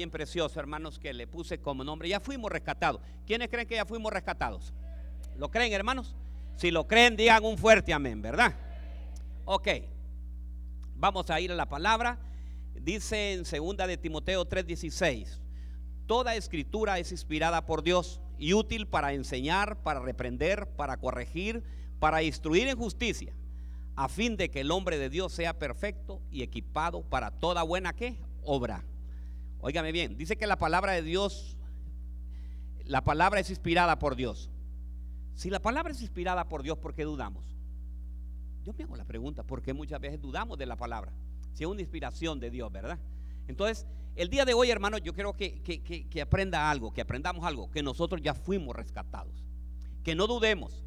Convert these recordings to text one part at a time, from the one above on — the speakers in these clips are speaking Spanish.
bien precioso, hermanos, que le puse como nombre. Ya fuimos rescatados. ¿Quiénes creen que ya fuimos rescatados? ¿Lo creen, hermanos? Si lo creen, digan un fuerte amén, ¿verdad? Ok. Vamos a ir a la palabra. Dice en segunda de Timoteo 3:16, toda escritura es inspirada por Dios y útil para enseñar, para reprender, para corregir, para instruir en justicia, a fin de que el hombre de Dios sea perfecto y equipado para toda buena ¿qué? obra. Óigame bien, dice que la palabra de Dios, la palabra es inspirada por Dios. Si la palabra es inspirada por Dios, ¿por qué dudamos? Yo me hago la pregunta, ¿por qué muchas veces dudamos de la palabra? Si es una inspiración de Dios, ¿verdad? Entonces, el día de hoy, hermano, yo quiero que, que, aprenda algo, que aprendamos algo, que nosotros ya fuimos rescatados. Que no dudemos,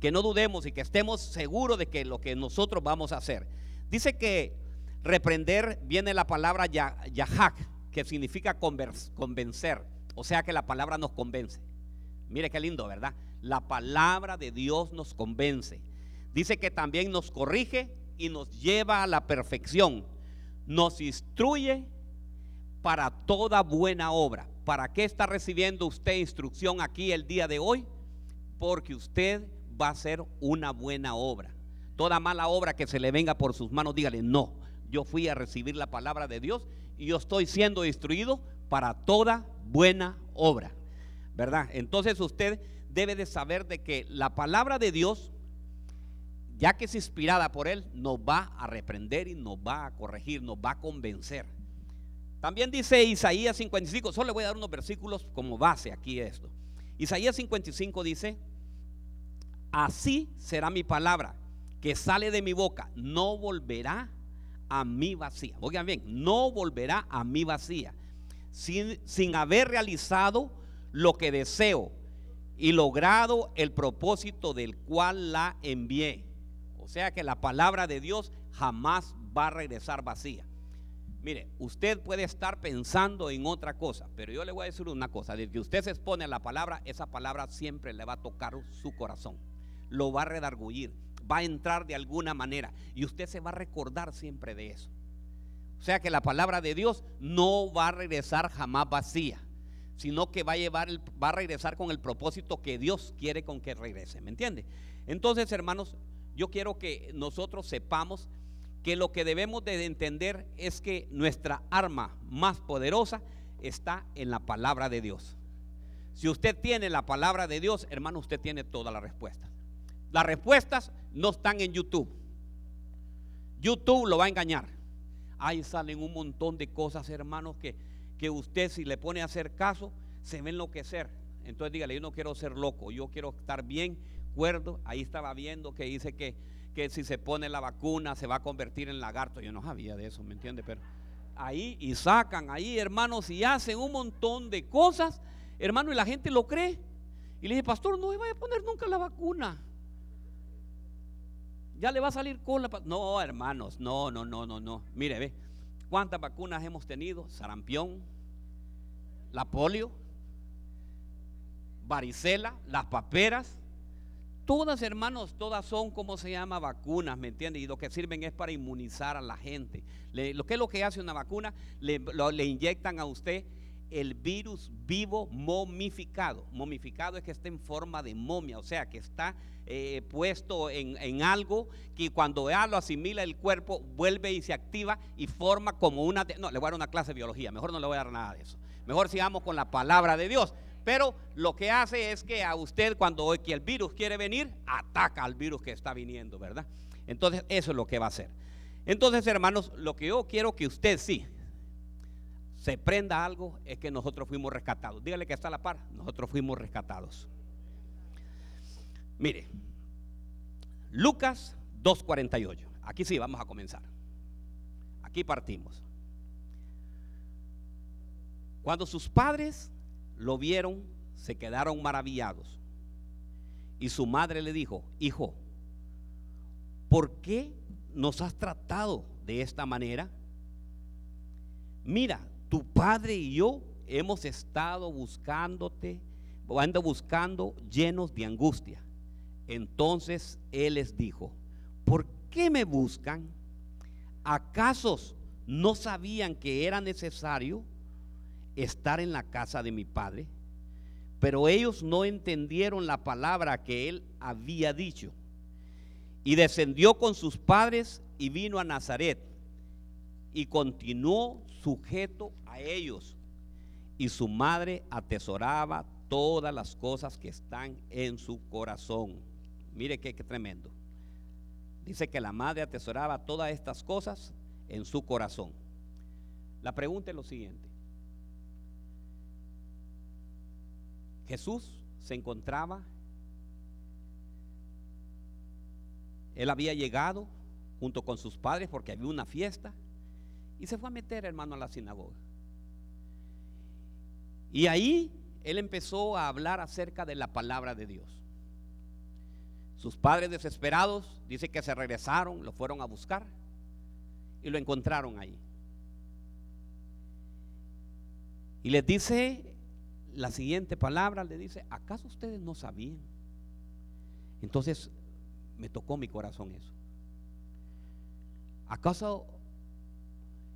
que no dudemos y que estemos seguros de que lo que nosotros vamos a hacer. Dice que reprender viene la palabra yahak, que significa convencer. O sea que la palabra nos convence. Mire qué lindo, ¿verdad? La palabra de Dios nos convence. Dice que también nos corrige y nos lleva a la perfección. Nos instruye para toda buena obra. ¿Para qué está recibiendo usted instrucción aquí el día de hoy? Porque usted va a hacer una buena obra. Toda mala obra que se le venga por sus manos, dígale, no, yo fui a recibir la palabra de Dios y yo estoy siendo instruido para toda buena obra. ¿Verdad? Entonces usted debe de saber de que la palabra de Dios, ya que es inspirada por Él, nos va a reprender y nos va a corregir, nos va a convencer. También dice Isaías 55, solo le voy a dar unos versículos como base aquí esto. Isaías 55 dice, así será mi palabra que sale de mi boca, no volverá a mí vacía. Oigan bien, no volverá a mí vacía. Sin, sin haber realizado lo que deseo y logrado el propósito del cual la envié. O sea que la palabra de Dios jamás va a regresar vacía. Mire, usted puede estar pensando en otra cosa, pero yo le voy a decir una cosa, de que usted se expone a la palabra, esa palabra siempre le va a tocar su corazón, lo va a redargullir va a entrar de alguna manera y usted se va a recordar siempre de eso. O sea que la palabra de Dios no va a regresar jamás vacía, sino que va a llevar va a regresar con el propósito que Dios quiere con que regrese, ¿me entiende? Entonces, hermanos, yo quiero que nosotros sepamos que lo que debemos de entender es que nuestra arma más poderosa está en la palabra de Dios. Si usted tiene la palabra de Dios, hermano, usted tiene toda la respuesta. Las respuestas no están en YouTube. YouTube lo va a engañar. Ahí salen un montón de cosas, hermanos, que, que usted si le pone a hacer caso, se a enloquecer. Entonces dígale, yo no quiero ser loco, yo quiero estar bien, cuerdo. Ahí estaba viendo que dice que, que si se pone la vacuna se va a convertir en lagarto. Yo no sabía de eso, ¿me entiende? Pero ahí y sacan ahí, hermanos, y hacen un montón de cosas, hermano, y la gente lo cree. Y le dije, pastor, no me vaya a poner nunca la vacuna ya le va a salir con la... No, hermanos, no, no, no, no, no. Mire, ve, ¿cuántas vacunas hemos tenido? Sarampión, la polio, varicela, las paperas. Todas, hermanos, todas son, como se llama? Vacunas, ¿me entiendes? Y lo que sirven es para inmunizar a la gente. lo que es lo que hace una vacuna? Le inyectan a usted el virus vivo momificado. Momificado es que está en forma de momia, o sea, que está eh, puesto en, algo que cuando ya lo asimila el cuerpo, vuelve y se activa y forma como una... no, le voy a dar una clase de biología, mejor no le voy a dar nada de eso. Mejor sigamos con la palabra de Dios. Pero lo que hace es que a usted cuando que el virus quiere venir, ataca al virus que está viniendo, ¿verdad? Entonces eso es lo que va a hacer. Entonces, hermanos, lo que yo quiero que usted sí se prenda algo es que nosotros fuimos rescatados. Dígale que está a la par, nosotros fuimos rescatados. Mire, Lucas 2.48. Aquí sí, vamos a comenzar. Aquí partimos. Cuando sus padres lo vieron, se quedaron maravillados. Y su madre le dijo, hijo, ¿por qué nos has tratado de esta manera? Mira, tu padre y yo hemos estado buscándote, ando buscando llenos de angustia. Entonces él les dijo, ¿por qué me buscan? ¿Acaso no sabían que era necesario estar en la casa de mi padre? Pero ellos no entendieron la palabra que él había dicho. Y descendió con sus padres y vino a Nazaret y continuó sujeto a ellos. Y su madre atesoraba todas las cosas que están en su corazón. Mire qué, tremendo. Dice que la madre atesoraba todas estas cosas en su corazón. La pregunta es lo siguiente. Jesús se encontraba, él había llegado junto con sus padres porque había una fiesta y se fue a meter, hermano, a la sinagoga. Y ahí él empezó a hablar acerca de la palabra de Dios. Sus padres desesperados, dice que se regresaron, lo fueron a buscar y lo encontraron ahí. Y les dice la siguiente palabra, le dice, ¿acaso ustedes no sabían? Entonces me tocó mi corazón eso. ¿Acaso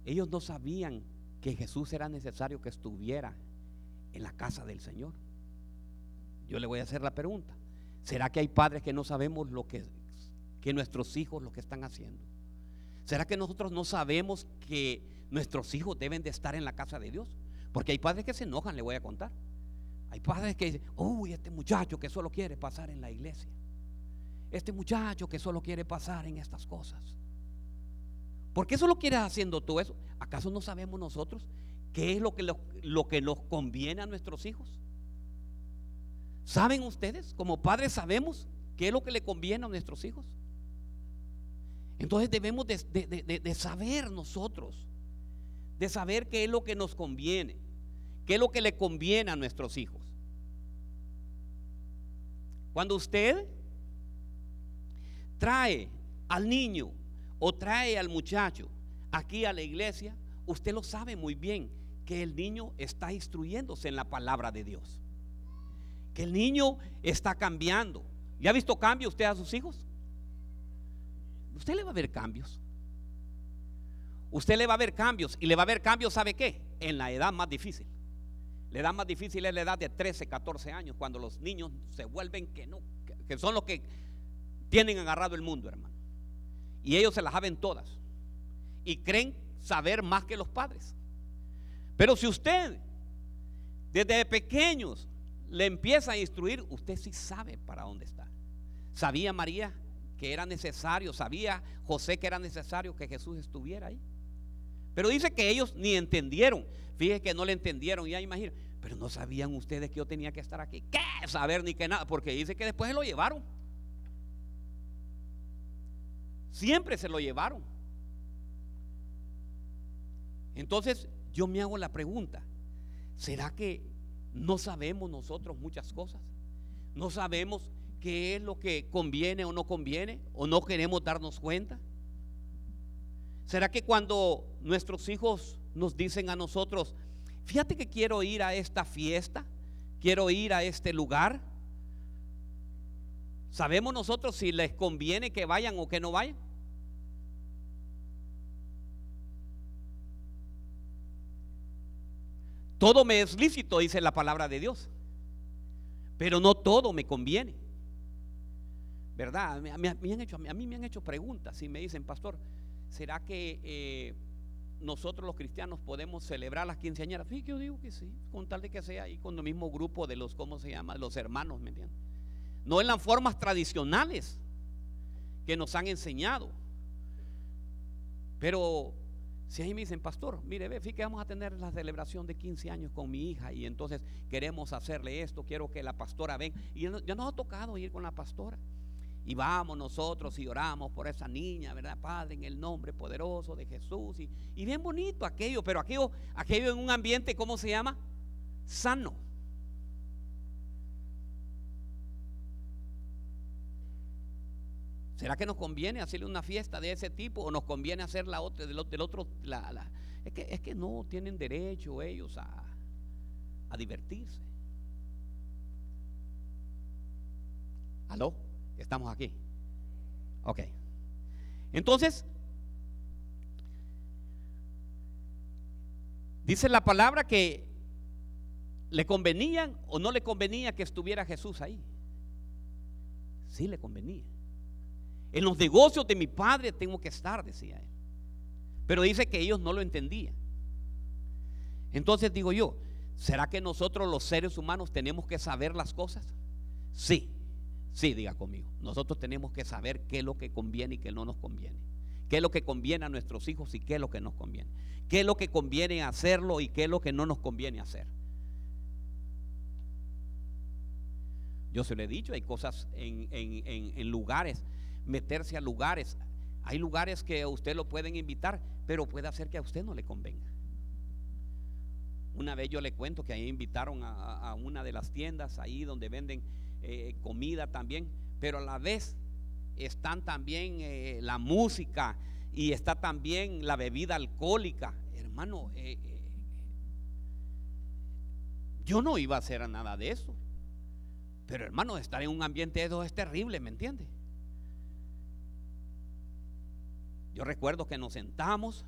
ellos no sabían que Jesús era necesario que estuviera en la casa del Señor? Yo le voy a hacer la pregunta. ¿Será que hay padres que no sabemos lo que, que nuestros hijos lo que están haciendo? ¿Será que nosotros no sabemos que nuestros hijos deben de estar en la casa de Dios? Porque hay padres que se enojan, le voy a contar. Hay padres que dicen, uy, este muchacho que solo quiere pasar en la iglesia. Este muchacho que solo quiere pasar en estas cosas. ¿Por qué solo quieres haciendo tú eso? ¿Acaso no sabemos nosotros qué es lo que, lo que nos conviene a nuestros hijos? ¿Saben ustedes? Como padres sabemos qué es lo que le conviene a nuestros hijos. Entonces debemos de, saber nosotros, de saber qué es lo que nos conviene, qué es lo que le conviene a nuestros hijos. Cuando usted trae al niño o trae al muchacho aquí a la iglesia, usted lo sabe muy bien que el niño está instruyéndose en la palabra de Dios. Que el niño está cambiando. ¿Ya ha visto cambio usted a sus hijos? Usted le va a ver cambios. Usted le va a ver cambios y le va a ver cambios, ¿sabe qué? En la edad más difícil. La edad más difícil es la edad de 13, 14 años, cuando los niños se vuelven que no, que son los que tienen agarrado el mundo, hermano. Y ellos se las saben todas. Y creen saber más que los padres. Pero si usted desde pequeños le empieza a instruir, usted sí sabe para dónde está. Sabía María que era necesario, sabía José que era necesario que Jesús estuviera ahí. Pero dice que ellos ni entendieron. Fíjese que no le entendieron, ya imagino. Pero no sabían ustedes que yo tenía que estar aquí. ¿Qué? Saber ni que nada. Porque dice que después se lo llevaron. Siempre se lo llevaron. Entonces yo me hago la pregunta, ¿será que no sabemos nosotros muchas cosas? ¿No sabemos qué es lo que conviene o no conviene? ¿O no queremos darnos cuenta? ¿Será que cuando nuestros hijos nos dicen a nosotros, fíjate que quiero ir a esta fiesta, quiero ir a este lugar, ¿sabemos nosotros si les conviene que vayan o que no vayan? Todo me es lícito, dice la palabra de Dios, pero no todo me conviene. ¿Verdad? A mí, han hecho, a mí me han hecho preguntas y me dicen, pastor, ¿será que eh, nosotros los cristianos podemos celebrar las quinceañeras? Sí, yo digo que sí, con tal de que sea ahí con el mismo grupo de los, ¿cómo se llama? Los hermanos, ¿me entienden? No en las formas tradicionales que nos han enseñado. Pero si ahí me dicen, pastor, mire, ve, fíjate vamos a tener la celebración de 15 años con mi hija y entonces queremos hacerle esto, quiero que la pastora venga. Y ya nos ha tocado ir con la pastora. Y vamos nosotros y oramos por esa niña, ¿verdad, Padre? En el nombre poderoso de Jesús. Y, y bien bonito aquello, pero aquello, aquello en un ambiente, ¿cómo se llama? Sano. ¿Será que nos conviene hacerle una fiesta de ese tipo o nos conviene hacer la otra del, otro? es, que, es que no tienen derecho ellos a, a divertirse. ¿Aló? Estamos aquí. Ok. Entonces, dice la palabra que ¿Le convenían o no le convenía que estuviera Jesús ahí? Sí le convenía. En los negocios de mi padre tengo que estar, decía él. Pero dice que ellos no lo entendían. Entonces digo yo, ¿será que nosotros los seres humanos tenemos que saber las cosas? Sí, sí, diga conmigo. Nosotros tenemos que saber qué es lo que conviene y qué no nos conviene. Qué es lo que conviene a nuestros hijos y qué es lo que nos conviene. Qué es lo que conviene hacerlo y qué es lo que no nos conviene hacer. Yo se lo he dicho, hay cosas en, en lugares, meterse a lugares. Hay lugares que a usted lo pueden invitar, pero puede hacer que a usted no le convenga. Una vez yo le cuento que ahí invitaron a, una de las tiendas ahí donde venden eh, comida también, pero a la vez están también eh, la música y está también la bebida alcohólica. Hermano, eh, yo no iba a hacer nada de eso. Pero hermano, estar en un ambiente de eso es terrible, ¿me entiende? Yo recuerdo que nos sentamos,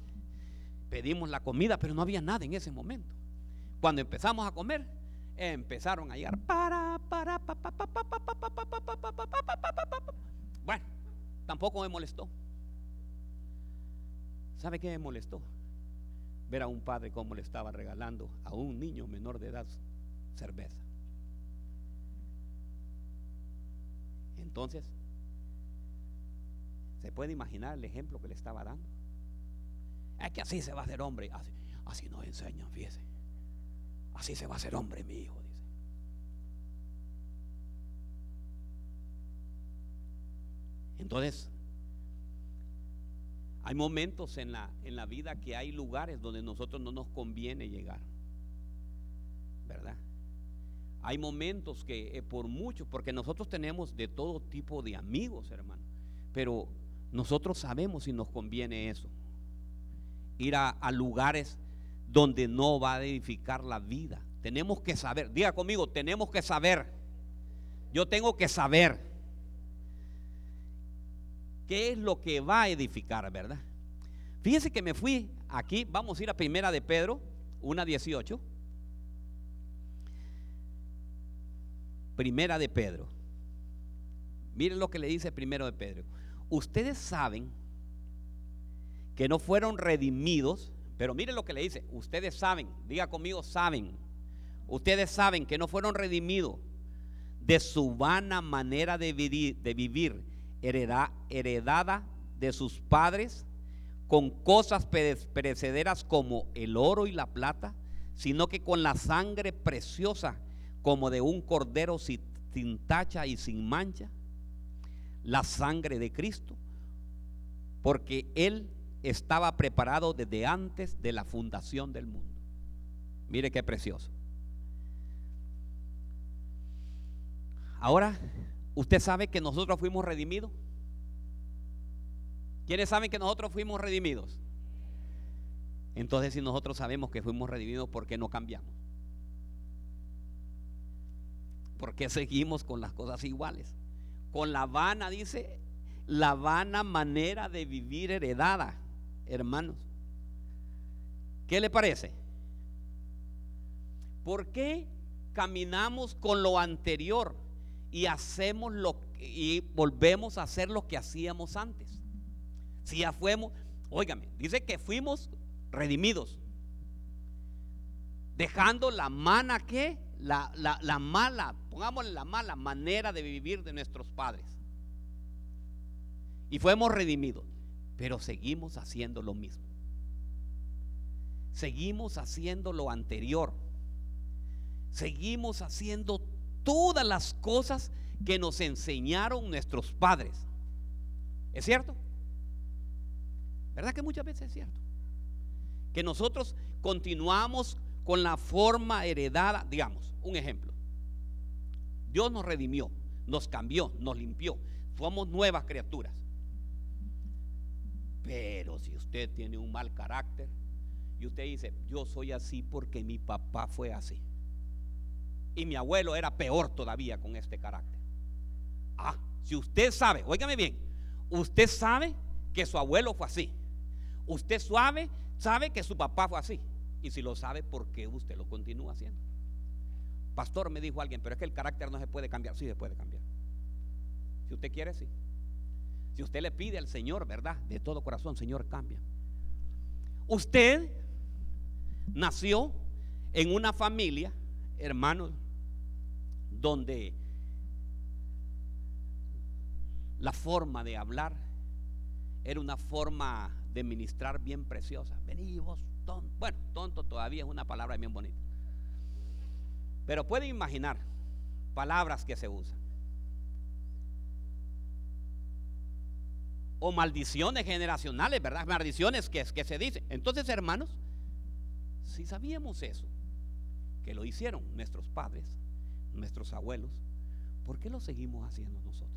pedimos la comida, pero no había nada en ese momento. Cuando empezamos a comer, empezaron a llegar para, para, Bueno, tampoco me molestó. ¿Sabe qué me molestó? Ver a un padre cómo le estaba regalando a un niño menor de edad cerveza. Entonces, ¿se puede imaginar el ejemplo que le estaba dando? Es que así se va a hacer hombre. Así, así nos enseñan, fíjese. Así se va a hacer hombre, mi hijo, dice. Entonces, hay momentos en la, en la vida que hay lugares donde nosotros no nos conviene llegar. ¿Verdad? Hay momentos que eh, por mucho, porque nosotros tenemos de todo tipo de amigos, hermano, pero nosotros sabemos si nos conviene eso. Ir a, lugares donde no va a edificar la vida. Tenemos que saber, diga conmigo, tenemos que saber. Yo tengo que saber qué es lo que va a edificar, ¿verdad? Fíjese que me fui aquí, vamos a ir a Primera de Pedro, 1.18. Primera de Pedro. Miren lo que le dice primero de Pedro. Ustedes saben que no fueron redimidos, pero miren lo que le dice. Ustedes saben, diga conmigo, saben. Ustedes saben que no fueron redimidos de su vana manera de vivir, heredada de sus padres con cosas perecederas como el oro y la plata, sino que con la sangre preciosa como de un cordero sin tacha y sin mancha, la sangre de Cristo, porque Él estaba preparado desde antes de la fundación del mundo. Mire qué precioso. Ahora, ¿usted sabe que nosotros fuimos redimidos? ¿Quiénes saben que nosotros fuimos redimidos? Entonces, si nosotros sabemos que fuimos redimidos, ¿por qué no cambiamos? ¿Por qué seguimos con las cosas iguales? Con la vana, dice, la vana manera de vivir heredada, hermanos. ¿Qué le parece? ¿Por qué caminamos con lo anterior y hacemos lo y volvemos a hacer lo que hacíamos antes? Si ya fuimos, óigame, dice que fuimos redimidos, dejando la mana que la, mala, pongámosle la mala manera de vivir de nuestros padres. Y fuimos redimidos, pero seguimos haciendo lo mismo. Seguimos haciendo lo anterior. Seguimos haciendo todas las cosas que nos enseñaron nuestros padres. ¿Es cierto? ¿Verdad que muchas veces es cierto? Que nosotros continuamos con la forma heredada, digamos, un ejemplo. Dios nos redimió, nos cambió, nos limpió. Somos nuevas criaturas. Pero si usted tiene un mal carácter y usted dice, yo soy así porque mi papá fue así. Y mi abuelo era peor todavía con este carácter. Ah, si usted sabe, óigame bien, usted sabe que su abuelo fue así. Usted sabe, sabe que su papá fue así. Y si lo sabe, ¿por qué usted lo continúa haciendo? Pastor, me dijo alguien, pero es que el carácter no se puede cambiar. Sí, se puede cambiar. Si usted quiere, sí. Si usted le pide al Señor, ¿verdad? De todo corazón, Señor, cambia. Usted nació en una familia, hermanos, donde la forma de hablar era una forma de ministrar bien preciosa. Vení vos, Bueno, tonto todavía es una palabra bien bonita. Pero pueden imaginar palabras que se usan. O maldiciones generacionales, ¿verdad? Maldiciones que se dicen. Entonces, hermanos, si sabíamos eso, que lo hicieron nuestros padres, nuestros abuelos, ¿por qué lo seguimos haciendo nosotros?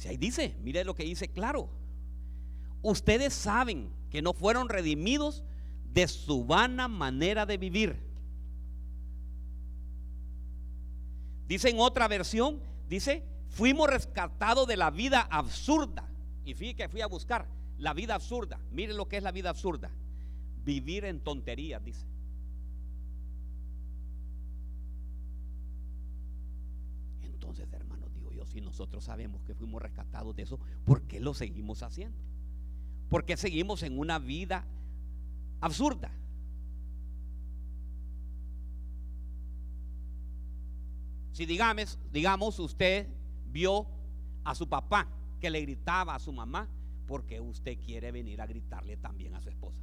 Si ahí dice, mire lo que dice claro. Ustedes saben que no fueron redimidos de su vana manera de vivir. Dice en otra versión, dice, fuimos rescatados de la vida absurda. Y fíjate que fui a buscar la vida absurda. Mire lo que es la vida absurda. Vivir en tonterías, dice. Entonces, hermanos, digo yo, si nosotros sabemos que fuimos rescatados de eso, ¿por qué lo seguimos haciendo? ¿Por qué seguimos en una vida absurda? Si digamos, digamos usted vio a su papá que le gritaba a su mamá, porque usted quiere venir a gritarle también a su esposa.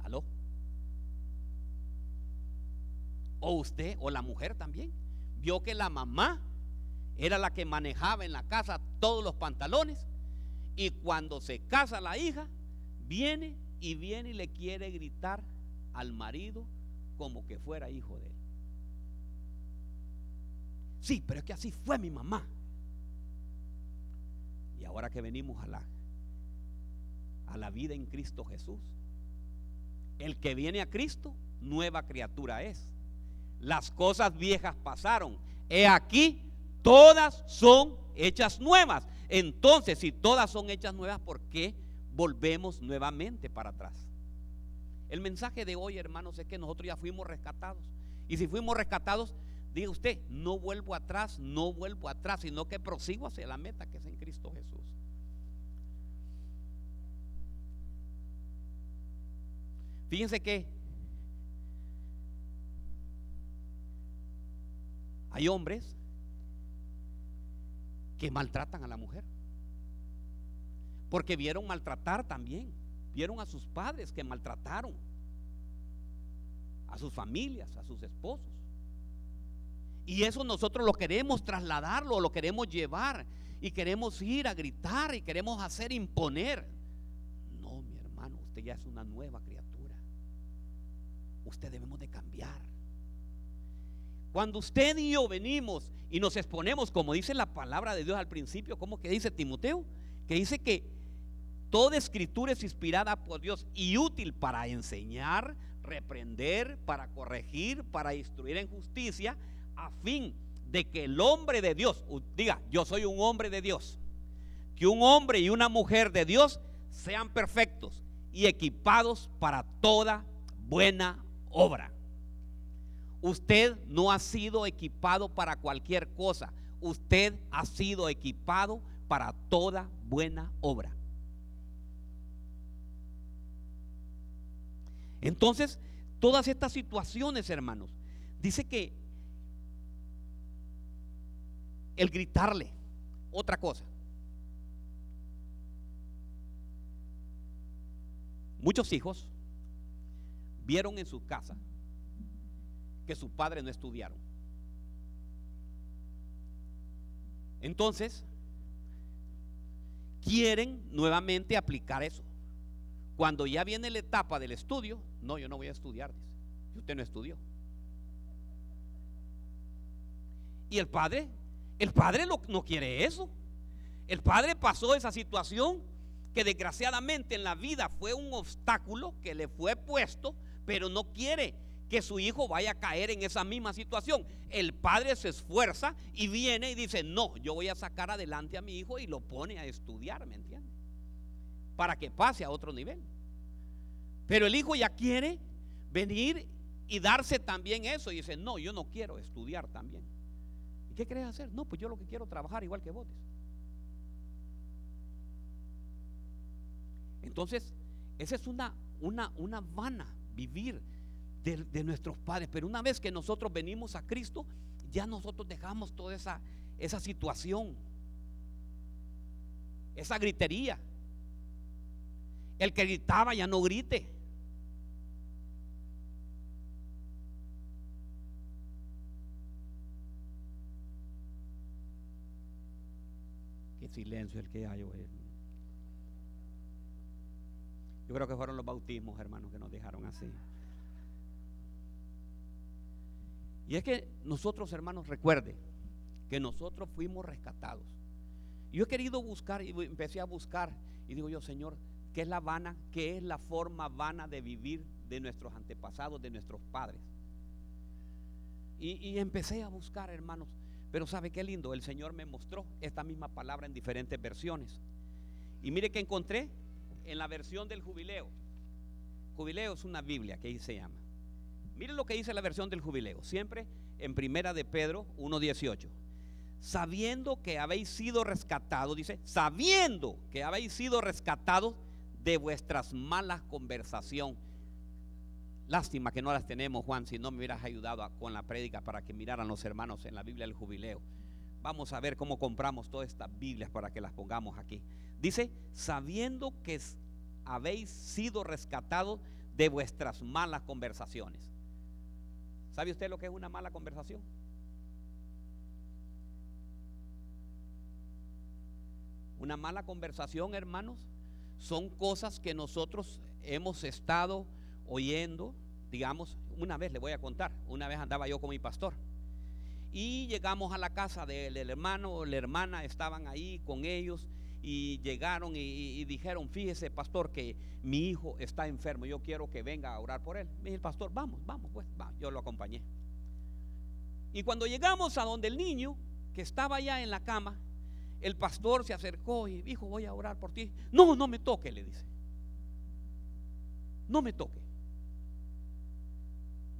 ¿Aló? O usted o la mujer también vio que la mamá era la que manejaba en la casa todos los pantalones y cuando se casa la hija, viene y viene y le quiere gritar al marido como que fuera hijo de él. Sí, pero es que así fue mi mamá. Y ahora que venimos a la, a la vida en Cristo Jesús, el que viene a Cristo, nueva criatura es. Las cosas viejas pasaron. He aquí, todas son hechas nuevas. Entonces, si todas son hechas nuevas, ¿por qué volvemos nuevamente para atrás? El mensaje de hoy, hermanos, es que nosotros ya fuimos rescatados. Y si fuimos rescatados, diga usted, no vuelvo atrás, no vuelvo atrás, sino que prosigo hacia la meta que es en Cristo Jesús. Fíjense que hay hombres que maltratan a la mujer. Porque vieron maltratar también. Vieron a sus padres que maltrataron. A sus familias, a sus esposos. Y eso nosotros lo queremos trasladarlo, lo queremos llevar. Y queremos ir a gritar y queremos hacer imponer. No, mi hermano, usted ya es una nueva criatura usted debemos de cambiar. Cuando usted y yo venimos y nos exponemos, como dice la palabra de Dios al principio, como que dice Timoteo, que dice que toda escritura es inspirada por Dios y útil para enseñar, reprender, para corregir, para instruir en justicia, a fin de que el hombre de Dios, diga, yo soy un hombre de Dios, que un hombre y una mujer de Dios sean perfectos y equipados para toda buena obra. Usted no ha sido equipado para cualquier cosa. Usted ha sido equipado para toda buena obra. Entonces, todas estas situaciones, hermanos, dice que el gritarle, otra cosa. Muchos hijos vieron en su casa que sus padres no estudiaron. Entonces, quieren nuevamente aplicar eso. Cuando ya viene la etapa del estudio, no, yo no voy a estudiar, dice. Y usted no estudió. Y el padre, el padre no quiere eso. El padre pasó esa situación que desgraciadamente en la vida fue un obstáculo que le fue puesto pero no quiere que su hijo vaya a caer en esa misma situación. El padre se esfuerza y viene y dice, no, yo voy a sacar adelante a mi hijo y lo pone a estudiar, ¿me entiende? Para que pase a otro nivel. Pero el hijo ya quiere venir y darse también eso. Y dice, no, yo no quiero estudiar también. ¿Y qué querés hacer? No, pues yo lo que quiero trabajar igual que vos. Entonces, esa es una, una, una vana vivir de, nuestros padres. Pero una vez que nosotros venimos a Cristo, ya nosotros dejamos toda esa, esa situación, esa gritería. El que gritaba ya no grite. Qué silencio el que hay hoy. Yo creo que fueron los bautismos, hermanos, que nos dejaron así. Y es que nosotros, hermanos, recuerde que nosotros fuimos rescatados. Yo he querido buscar y empecé a buscar y digo yo, Señor, ¿qué es la vana? ¿Qué es la forma vana de vivir de nuestros antepasados, de nuestros padres? Y, y empecé a buscar, hermanos. Pero sabe qué lindo, el Señor me mostró esta misma palabra en diferentes versiones. Y mire que encontré en la versión del jubileo. Jubileo es una Biblia que ahí se llama. Miren lo que dice la versión del jubileo, siempre en primera de Pedro 1.18. Sabiendo que habéis sido rescatados, dice, sabiendo que habéis sido rescatados de vuestras malas conversación. Lástima que no las tenemos, Juan, si no me hubieras ayudado con la prédica para que miraran los hermanos en la Biblia del jubileo. Vamos a ver cómo compramos todas estas Biblias para que las pongamos aquí. Dice, sabiendo que habéis sido rescatados de vuestras malas conversaciones. ¿Sabe usted lo que es una mala conversación? Una mala conversación, hermanos, son cosas que nosotros hemos estado oyendo. Digamos, una vez le voy a contar, una vez andaba yo con mi pastor y llegamos a la casa del hermano la hermana, estaban ahí con ellos y llegaron y, dijeron, fíjese pastor que mi hijo está enfermo, yo quiero que venga a orar por él. Me dice el pastor, vamos, vamos, pues, va. yo lo acompañé. Y cuando llegamos a donde el niño, que estaba ya en la cama, el pastor se acercó y dijo, voy a orar por ti. No, no me toque, le dice. No me toque.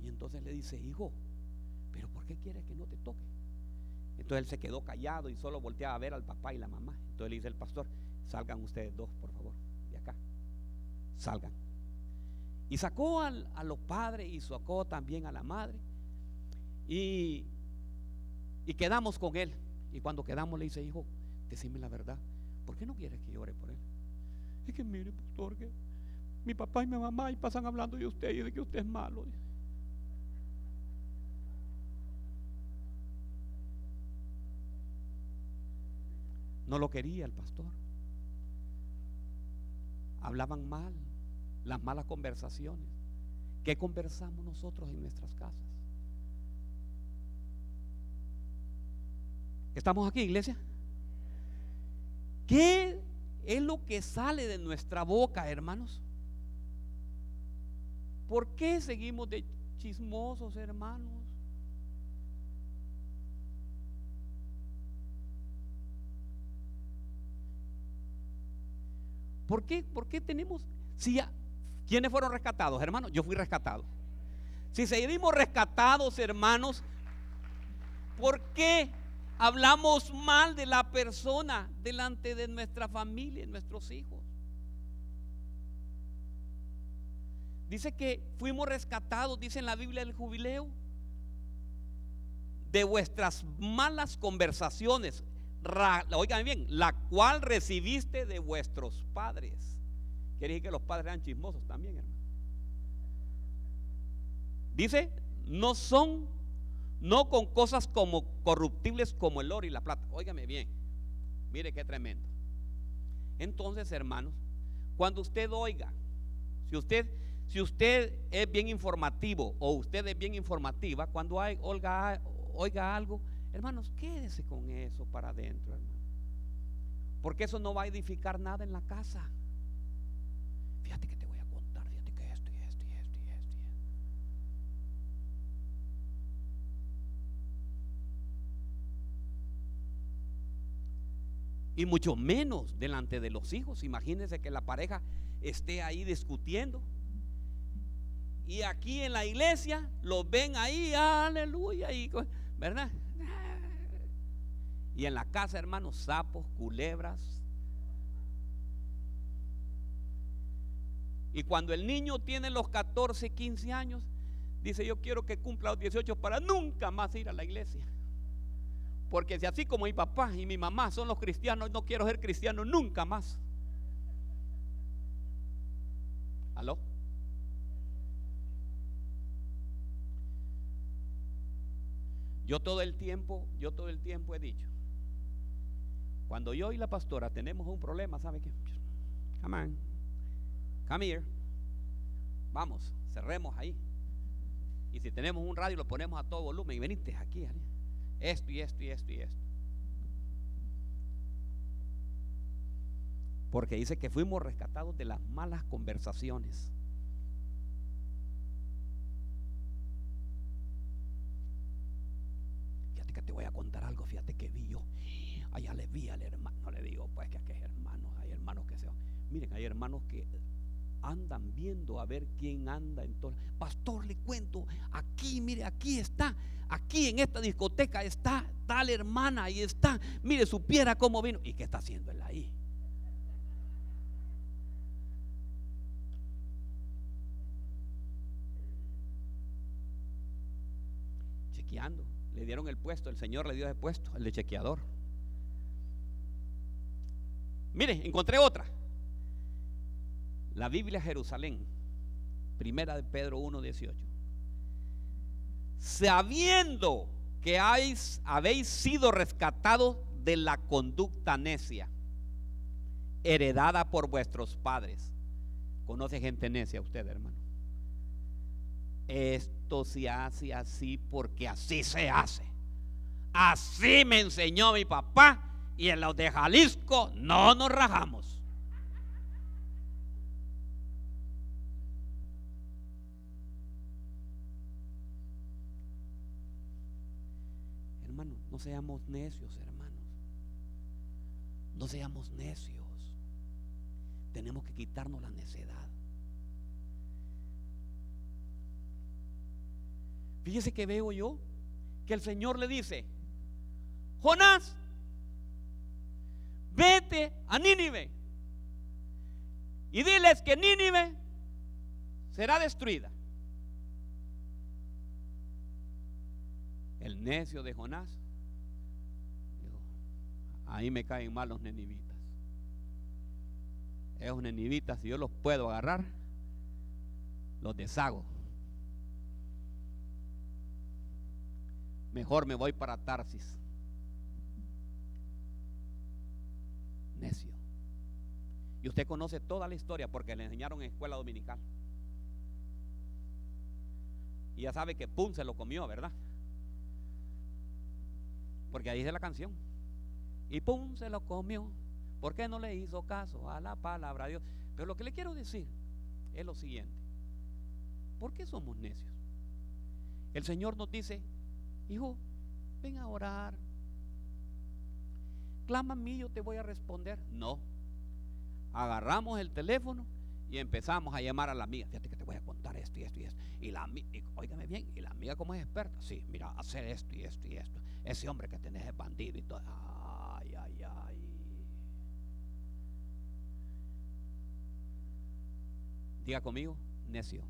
Y entonces le dice, hijo, pero ¿por qué quieres que no te toque? Entonces él se quedó callado y solo volteaba a ver al papá y la mamá. Entonces le dice el pastor, salgan ustedes dos, por favor, de acá. Salgan. Y sacó a los padres y sacó también a la madre. Y, y quedamos con él. Y cuando quedamos le dice, hijo, decime la verdad. ¿Por qué no quieres que llore por él? Es que mire, pastor, que mi papá y mi mamá y pasan hablando de usted y de que usted es malo. No lo quería el pastor. Hablaban mal, las malas conversaciones. ¿Qué conversamos nosotros en nuestras casas? ¿Estamos aquí, iglesia? ¿Qué es lo que sale de nuestra boca, hermanos? ¿Por qué seguimos de chismosos, hermanos? ¿Por qué? ¿Por qué tenemos? Si ya, ¿quiénes fueron rescatados, hermanos? Yo fui rescatado. Si seguimos rescatados, hermanos, ¿por qué hablamos mal de la persona delante de nuestra familia, nuestros hijos? Dice que fuimos rescatados, dice en la Biblia del jubileo, de vuestras malas conversaciones oigan bien, la cual recibiste de vuestros padres. Quiere decir que los padres eran chismosos también, hermano. Dice, no son, no con cosas como corruptibles como el oro y la plata. Óigame bien, mire qué tremendo. Entonces, hermanos, cuando usted oiga, si usted, si usted es bien informativo o usted es bien informativa, cuando hay, oiga, oiga algo, Hermanos, quédese con eso para adentro, hermano. Porque eso no va a edificar nada en la casa. Fíjate que te voy a contar, fíjate que esto y esto y esto y esto. Y, mucho menos delante de los hijos. Imagínense que la pareja esté ahí discutiendo. Y aquí en la iglesia los ven ahí, aleluya, y, ¿verdad? Y en la casa, hermanos, sapos, culebras. Y cuando el niño tiene los 14, 15 años, dice, yo quiero que cumpla los 18 para nunca más ir a la iglesia. Porque si así como mi papá y mi mamá son los cristianos, no quiero ser cristiano nunca más. ¿Aló? Yo todo el tiempo, yo todo el tiempo he dicho, cuando yo y la pastora tenemos un problema, ¿sabe qué? Come on, come here, vamos, cerremos ahí. Y si tenemos un radio, lo ponemos a todo volumen y venite aquí, esto y esto y esto y esto. Porque dice que fuimos rescatados de las malas conversaciones. Fíjate que te voy a contar algo, fíjate que vi yo. Allá le vi al hermano, le digo, pues que aquí hay hermanos, hay hermanos que se. Miren, hay hermanos que andan viendo a ver quién anda en todo. Pastor, le cuento, aquí, mire, aquí está, aquí en esta discoteca está tal hermana, ahí está, mire, supiera cómo vino. ¿Y qué está haciendo él ahí? Chequeando, le dieron el puesto, el Señor le dio el puesto, el de chequeador. Mire, encontré otra. La Biblia Jerusalén, primera de Pedro 1.18. Sabiendo que habéis, habéis sido rescatados de la conducta necia, heredada por vuestros padres. ¿Conoce gente necia usted, hermano? Esto se hace así porque así se hace. Así me enseñó mi papá y en los de Jalisco no nos rajamos. Hermano, no seamos necios, hermanos. No seamos necios. Tenemos que quitarnos la necedad. Fíjese que veo yo que el Señor le dice, Jonás, vete a Nínive y diles que Nínive será destruida. El necio de Jonás, ahí me caen mal los nenivitas. Esos nenivitas, si yo los puedo agarrar, los deshago. Mejor me voy para Tarsis. Necio. Y usted conoce toda la historia porque le enseñaron en escuela dominical. Y ya sabe que Pum se lo comió, ¿verdad? Porque ahí dice la canción. Y Pum se lo comió. ¿Por qué no le hizo caso a la palabra de Dios? Pero lo que le quiero decir es lo siguiente. ¿Por qué somos necios? El Señor nos dice, hijo, ven a orar. Clama a mí, yo te voy a responder. No. Agarramos el teléfono y empezamos a llamar a la amiga. Fíjate que te voy a contar esto y esto y esto. Y la amiga, óigame bien, y la amiga como es experta, sí, mira, hacer esto y esto y esto. Ese hombre que tenés es bandido y todo. Ay, ay, ay. Diga conmigo, necio.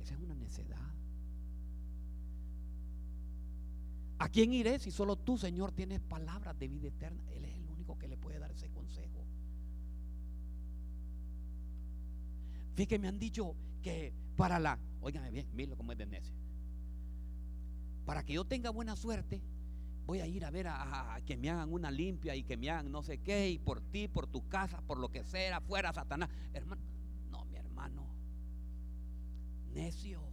Esa es una necedad. ¿A quién iré si solo tú, Señor, tienes palabras de vida eterna? Él es el único que le puede dar ese consejo. Fíjate me han dicho que para la, óigame bien, mire cómo es de necio. Para que yo tenga buena suerte, voy a ir a ver a, que me hagan una limpia y que me hagan no sé qué, y por ti, por tu casa, por lo que sea, fuera Satanás. Hermano, no, mi hermano, necio.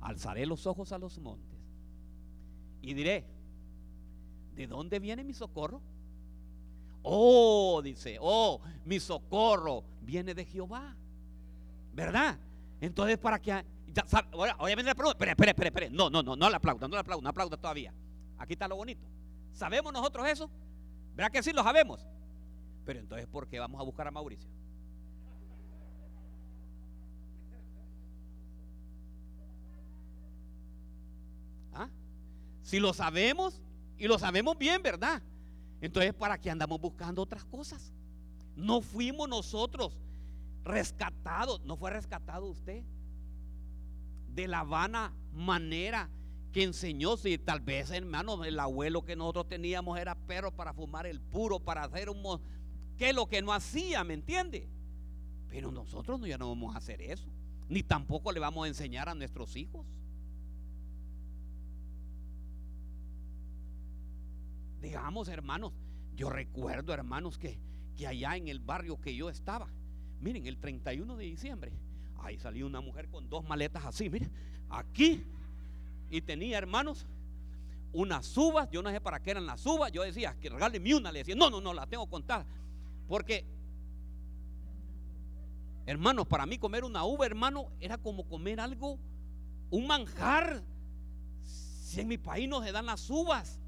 Alzaré los ojos a los montes y diré, ¿de dónde viene mi socorro? Oh, dice, oh, mi socorro viene de Jehová. ¿Verdad? Entonces, para que. Ahora, obviamente la pregunta, espere, espere, espere, espere. No, no, no, no le aplauda, no le aplauda, no aplauda todavía. Aquí está lo bonito. ¿Sabemos nosotros eso? ¿Verdad que sí lo sabemos? Pero entonces, ¿por qué vamos a buscar a Mauricio? Si lo sabemos y lo sabemos bien, ¿verdad? Entonces, ¿para qué andamos buscando otras cosas? No fuimos nosotros rescatados, no fue rescatado usted de la vana manera que enseñó, si tal vez hermano, el abuelo que nosotros teníamos era perro para fumar el puro, para hacer un... ¿Qué es lo que no hacía? ¿Me entiende? Pero nosotros ya no vamos a hacer eso, ni tampoco le vamos a enseñar a nuestros hijos. Digamos, hermanos, yo recuerdo, hermanos, que, que allá en el barrio que yo estaba, miren, el 31 de diciembre, ahí salió una mujer con dos maletas así, miren, aquí, y tenía, hermanos, unas uvas, yo no sé para qué eran las uvas, yo decía, que regáleme una, le decía, no, no, no, la tengo contada, porque, hermanos, para mí comer una uva, hermano, era como comer algo, un manjar, si en mi país no se dan las uvas,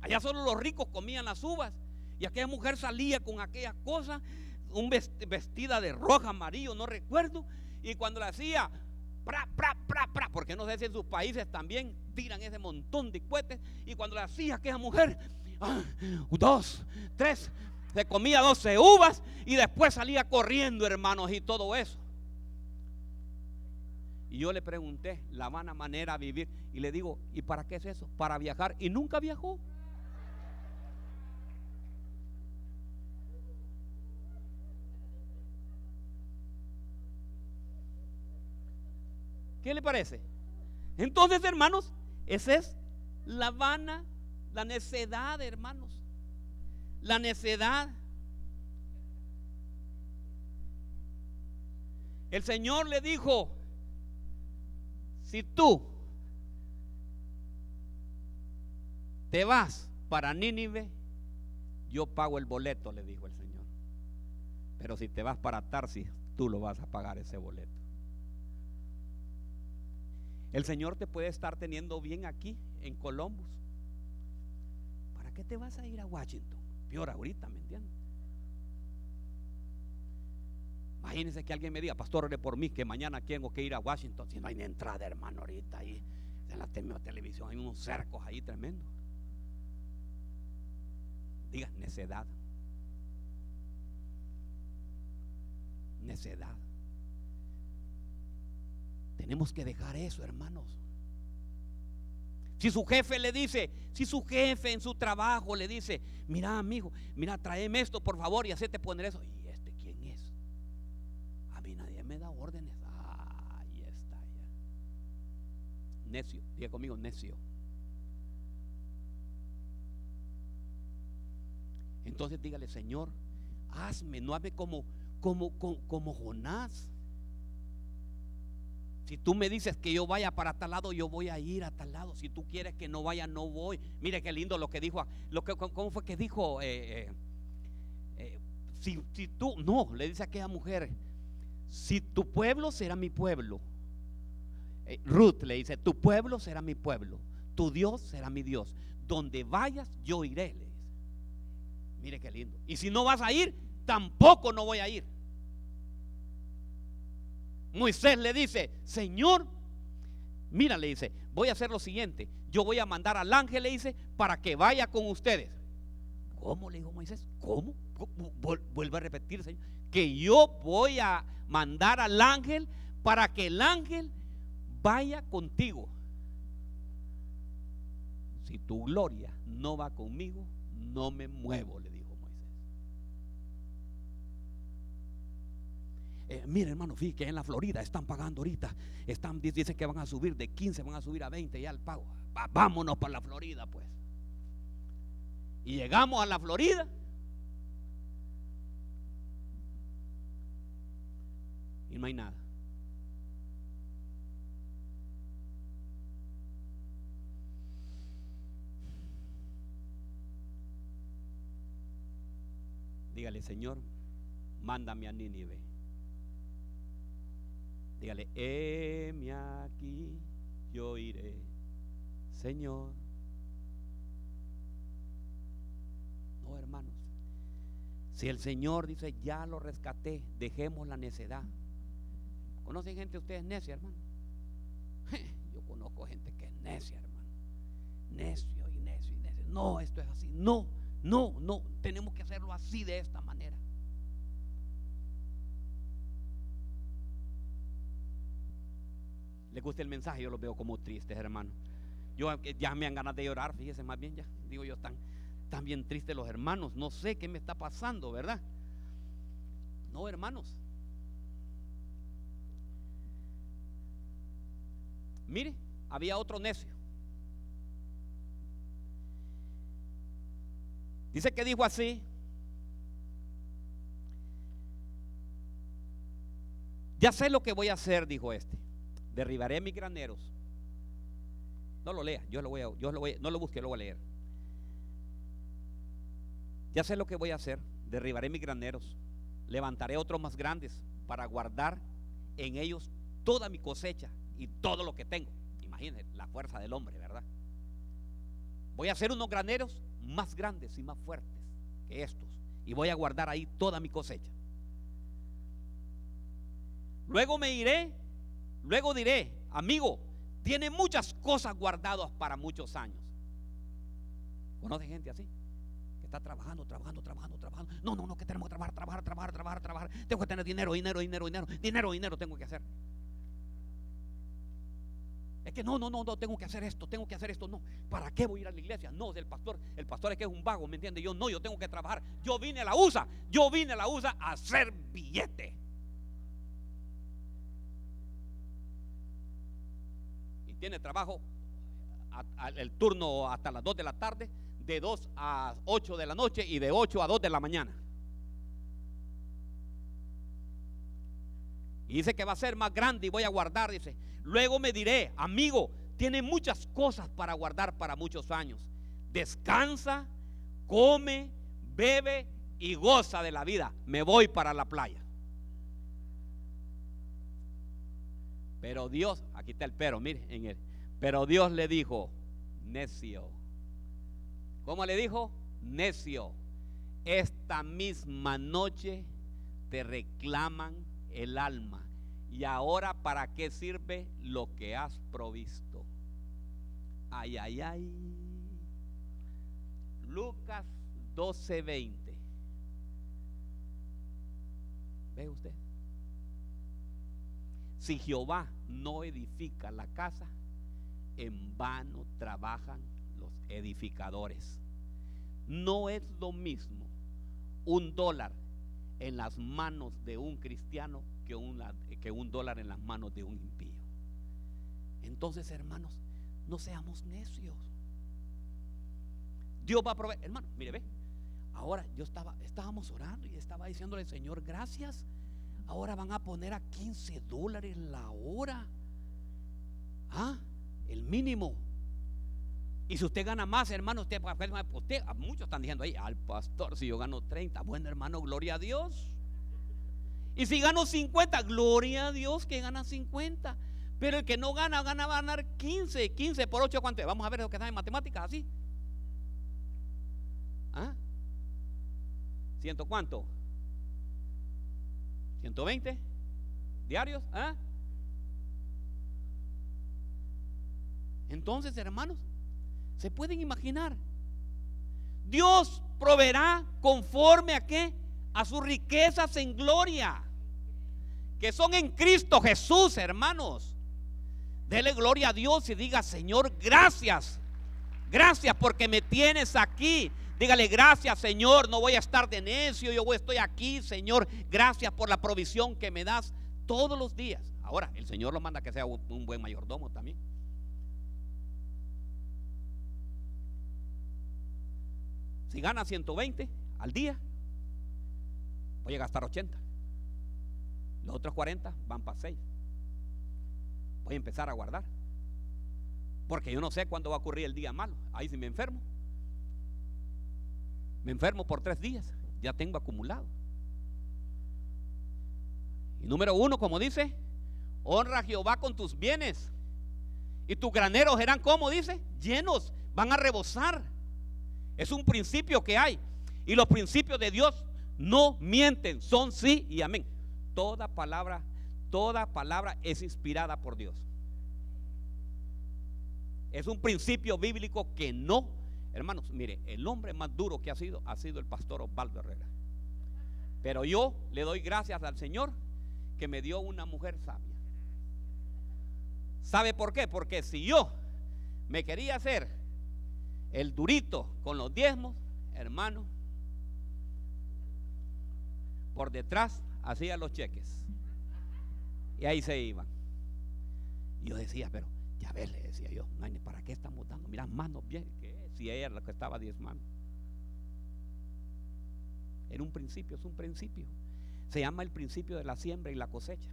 Allá solo los ricos comían las uvas. Y aquella mujer salía con aquella cosa, un vestida de roja, amarillo, no recuerdo. Y cuando la hacía, pra, pra, pra, pra, porque no sé si en sus países también tiran ese montón de cohetes. Y cuando la hacía aquella mujer, ah, dos, tres, se comía doce uvas y después salía corriendo, hermanos, y todo eso. Y yo le pregunté la vana manera de vivir. Y le digo, ¿y para qué es eso? Para viajar. Y nunca viajó. ¿Qué le parece? Entonces, hermanos, esa es la vana, la necedad, hermanos. La necedad. El Señor le dijo, si tú te vas para Nínive, yo pago el boleto, le dijo el Señor. Pero si te vas para Tarsis, tú lo vas a pagar ese boleto. El Señor te puede estar teniendo bien aquí, en Columbus. ¿Para qué te vas a ir a Washington? Peor ahorita, ¿me entiendes? Imagínense que alguien me diga, pastor, ore por mí, que mañana tengo que ir a Washington. Si no hay ni entrada, hermano, ahorita ahí en la televisión hay unos cercos ahí tremendos. Diga, necedad. Necedad. Tenemos que dejar eso, hermanos. Si su jefe le dice, si su jefe en su trabajo le dice, mira amigo, mira, tráeme esto por favor y hacete poner eso. ¿Y este quién es? A mí nadie me da órdenes. ahí está ya. Necio, diga conmigo, necio. Entonces dígale, Señor, hazme, no hazme como, como, como Jonás. Si tú me dices que yo vaya para tal lado, yo voy a ir a tal lado. Si tú quieres que no vaya, no voy. Mire qué lindo lo que dijo. ¿Cómo fue que dijo? Eh, eh, eh, si, tú, no, le dice a aquella mujer, si tu pueblo será mi pueblo. Ruth le dice, tu pueblo será mi pueblo. Tu Dios será mi Dios. Donde vayas, yo iré. Mire qué lindo. Y si no vas a ir, tampoco no voy a ir. Moisés le dice, Señor, mira, le dice, voy a hacer lo siguiente, yo voy a mandar al ángel, le dice, para que vaya con ustedes. ¿Cómo? Le dijo Moisés, ¿cómo? Vuelve a repetir, Señor, que yo voy a mandar al ángel para que el ángel vaya contigo. Si tu gloria no va conmigo, no me muevo, le Eh, mire, hermano, fíjate que en la Florida están pagando ahorita. Están, dicen que van a subir de 15, van a subir a 20 ya el pago. vámonos para la Florida, pues. Y llegamos a la Florida. Y no hay nada. Dígale, Señor, mándame a Nínive. Dígale, heme aquí, yo iré, Señor. No, hermanos. Si el Señor dice, ya lo rescaté, dejemos la necedad. ¿Conocen gente ustedes necia, hermano? Yo conozco gente que es necia, hermano. necio y necio y necio. No, esto es así. No, no, no. Tenemos que hacerlo así de esta manera. ¿Le gusta el mensaje? Yo lo veo como tristes, hermano. Yo ya me han ganas de llorar, fíjese más bien ya. Digo yo, están, están bien tristes los hermanos. No sé qué me está pasando, ¿verdad? No, hermanos. Mire, había otro necio. Dice que dijo así. Ya sé lo que voy a hacer, dijo este. Derribaré mis graneros. No lo lea, yo lo voy a, yo lo voy, no lo busque, lo voy a leer. Ya sé lo que voy a hacer. Derribaré mis graneros. Levantaré otros más grandes para guardar en ellos toda mi cosecha y todo lo que tengo. Imagínense la fuerza del hombre, ¿verdad? Voy a hacer unos graneros más grandes y más fuertes que estos. Y voy a guardar ahí toda mi cosecha. Luego me iré, luego diré, amigo, tiene muchas cosas guardadas para muchos años. ¿Conoce gente así? Que está trabajando, trabajando, trabajando, trabajando. No, no, no, que tenemos que trabajar, trabajar, trabajar, trabajar, trabajar. Tengo que tener dinero, dinero, dinero, dinero, dinero, dinero tengo que hacer. Es que no, no, no, no, tengo que hacer esto, tengo que hacer esto. No, ¿para qué voy a ir a la iglesia? No, del pastor. El pastor es que es un vago, ¿me entiende? Yo no, yo tengo que trabajar. Yo vine a la USA, yo vine a la USA a hacer billete. Tiene trabajo el turno hasta las 2 de la tarde, de 2 a 8 de la noche y de 8 a 2 de la mañana. Y dice que va a ser más grande y voy a guardar, dice. Luego me diré, amigo, tiene muchas cosas para guardar para muchos años. Descansa, come, bebe y goza de la vida. Me voy para la playa. Pero Dios, aquí está el pero, mire en él. Pero Dios le dijo, necio. ¿Cómo le dijo? Necio. Esta misma noche te reclaman el alma. ¿Y ahora para qué sirve lo que has provisto? Ay, ay, ay. Lucas 12:20. ¿Ve usted? Si Jehová no edifica la casa, en vano trabajan los edificadores. No es lo mismo un dólar en las manos de un cristiano que un, que un dólar en las manos de un impío. Entonces, hermanos, no seamos necios. Dios va a proveer. Hermano, mire, ve. Ahora yo estaba, estábamos orando y estaba diciéndole, Señor, gracias. Ahora van a poner a 15 dólares la hora. Ah, el mínimo. Y si usted gana más, hermano, usted, usted, muchos están diciendo ahí, al pastor, si yo gano 30, bueno, hermano, gloria a Dios. Y si gano 50, gloria a Dios que gana 50. Pero el que no gana, gana va a ganar 15. 15 por 8, ¿cuánto Vamos a ver lo que está en matemáticas, así. ¿Ah? ¿Ciento cuánto? ¿120 diarios? ¿Ah? Entonces, hermanos, ¿Se pueden imaginar? Dios proveerá conforme a qué? A sus riquezas en gloria, que son en Cristo Jesús, hermanos. Dele gloria a Dios y diga, Señor, gracias. Gracias porque me tienes aquí. Dígale, gracias Señor, no voy a estar de necio, yo estoy aquí, Señor. Gracias por la provisión que me das todos los días. Ahora, el Señor lo manda que sea un buen mayordomo también. Si gana 120 al día, voy a gastar 80. Los otros 40 van para 6. Voy a empezar a guardar. Porque yo no sé cuándo va a ocurrir el día malo. Ahí si me enfermo. Me enfermo por tres días. Ya tengo acumulado. Y número uno, como dice, honra a Jehová con tus bienes. Y tus graneros serán como dice, llenos, van a rebosar. Es un principio que hay. Y los principios de Dios no mienten, son sí y amén. Toda palabra, toda palabra es inspirada por Dios. Es un principio bíblico que no, hermanos, mire, el hombre más duro que ha sido ha sido el pastor Osvaldo Herrera. Pero yo le doy gracias al Señor que me dio una mujer sabia. ¿Sabe por qué? Porque si yo me quería hacer el durito con los diezmos, hermano, por detrás hacía los cheques. Y ahí se iban. Y yo decía, pero ya ves, le decía yo, ¿para qué estamos dando? Mira, manos bien, que si ella era la que estaba diezmando. Era un principio, es un principio. Se llama el principio de la siembra y la cosecha.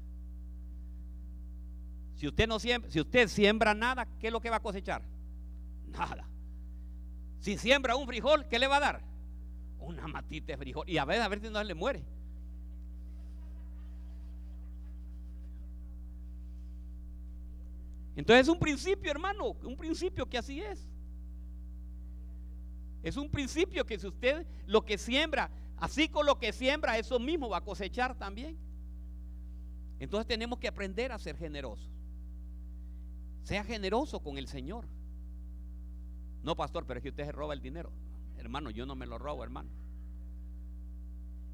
Si usted no siembra, si usted siembra nada, ¿qué es lo que va a cosechar? Nada. Si siembra un frijol, ¿qué le va a dar? Una matita de frijol. Y a ver, a ver si no le muere. Entonces es un principio, hermano, un principio que así es. Es un principio que si usted lo que siembra, así con lo que siembra, eso mismo va a cosechar también. Entonces tenemos que aprender a ser generosos. Sea generoso con el Señor. No, pastor, pero es que usted se roba el dinero. Hermano, yo no me lo robo, hermano.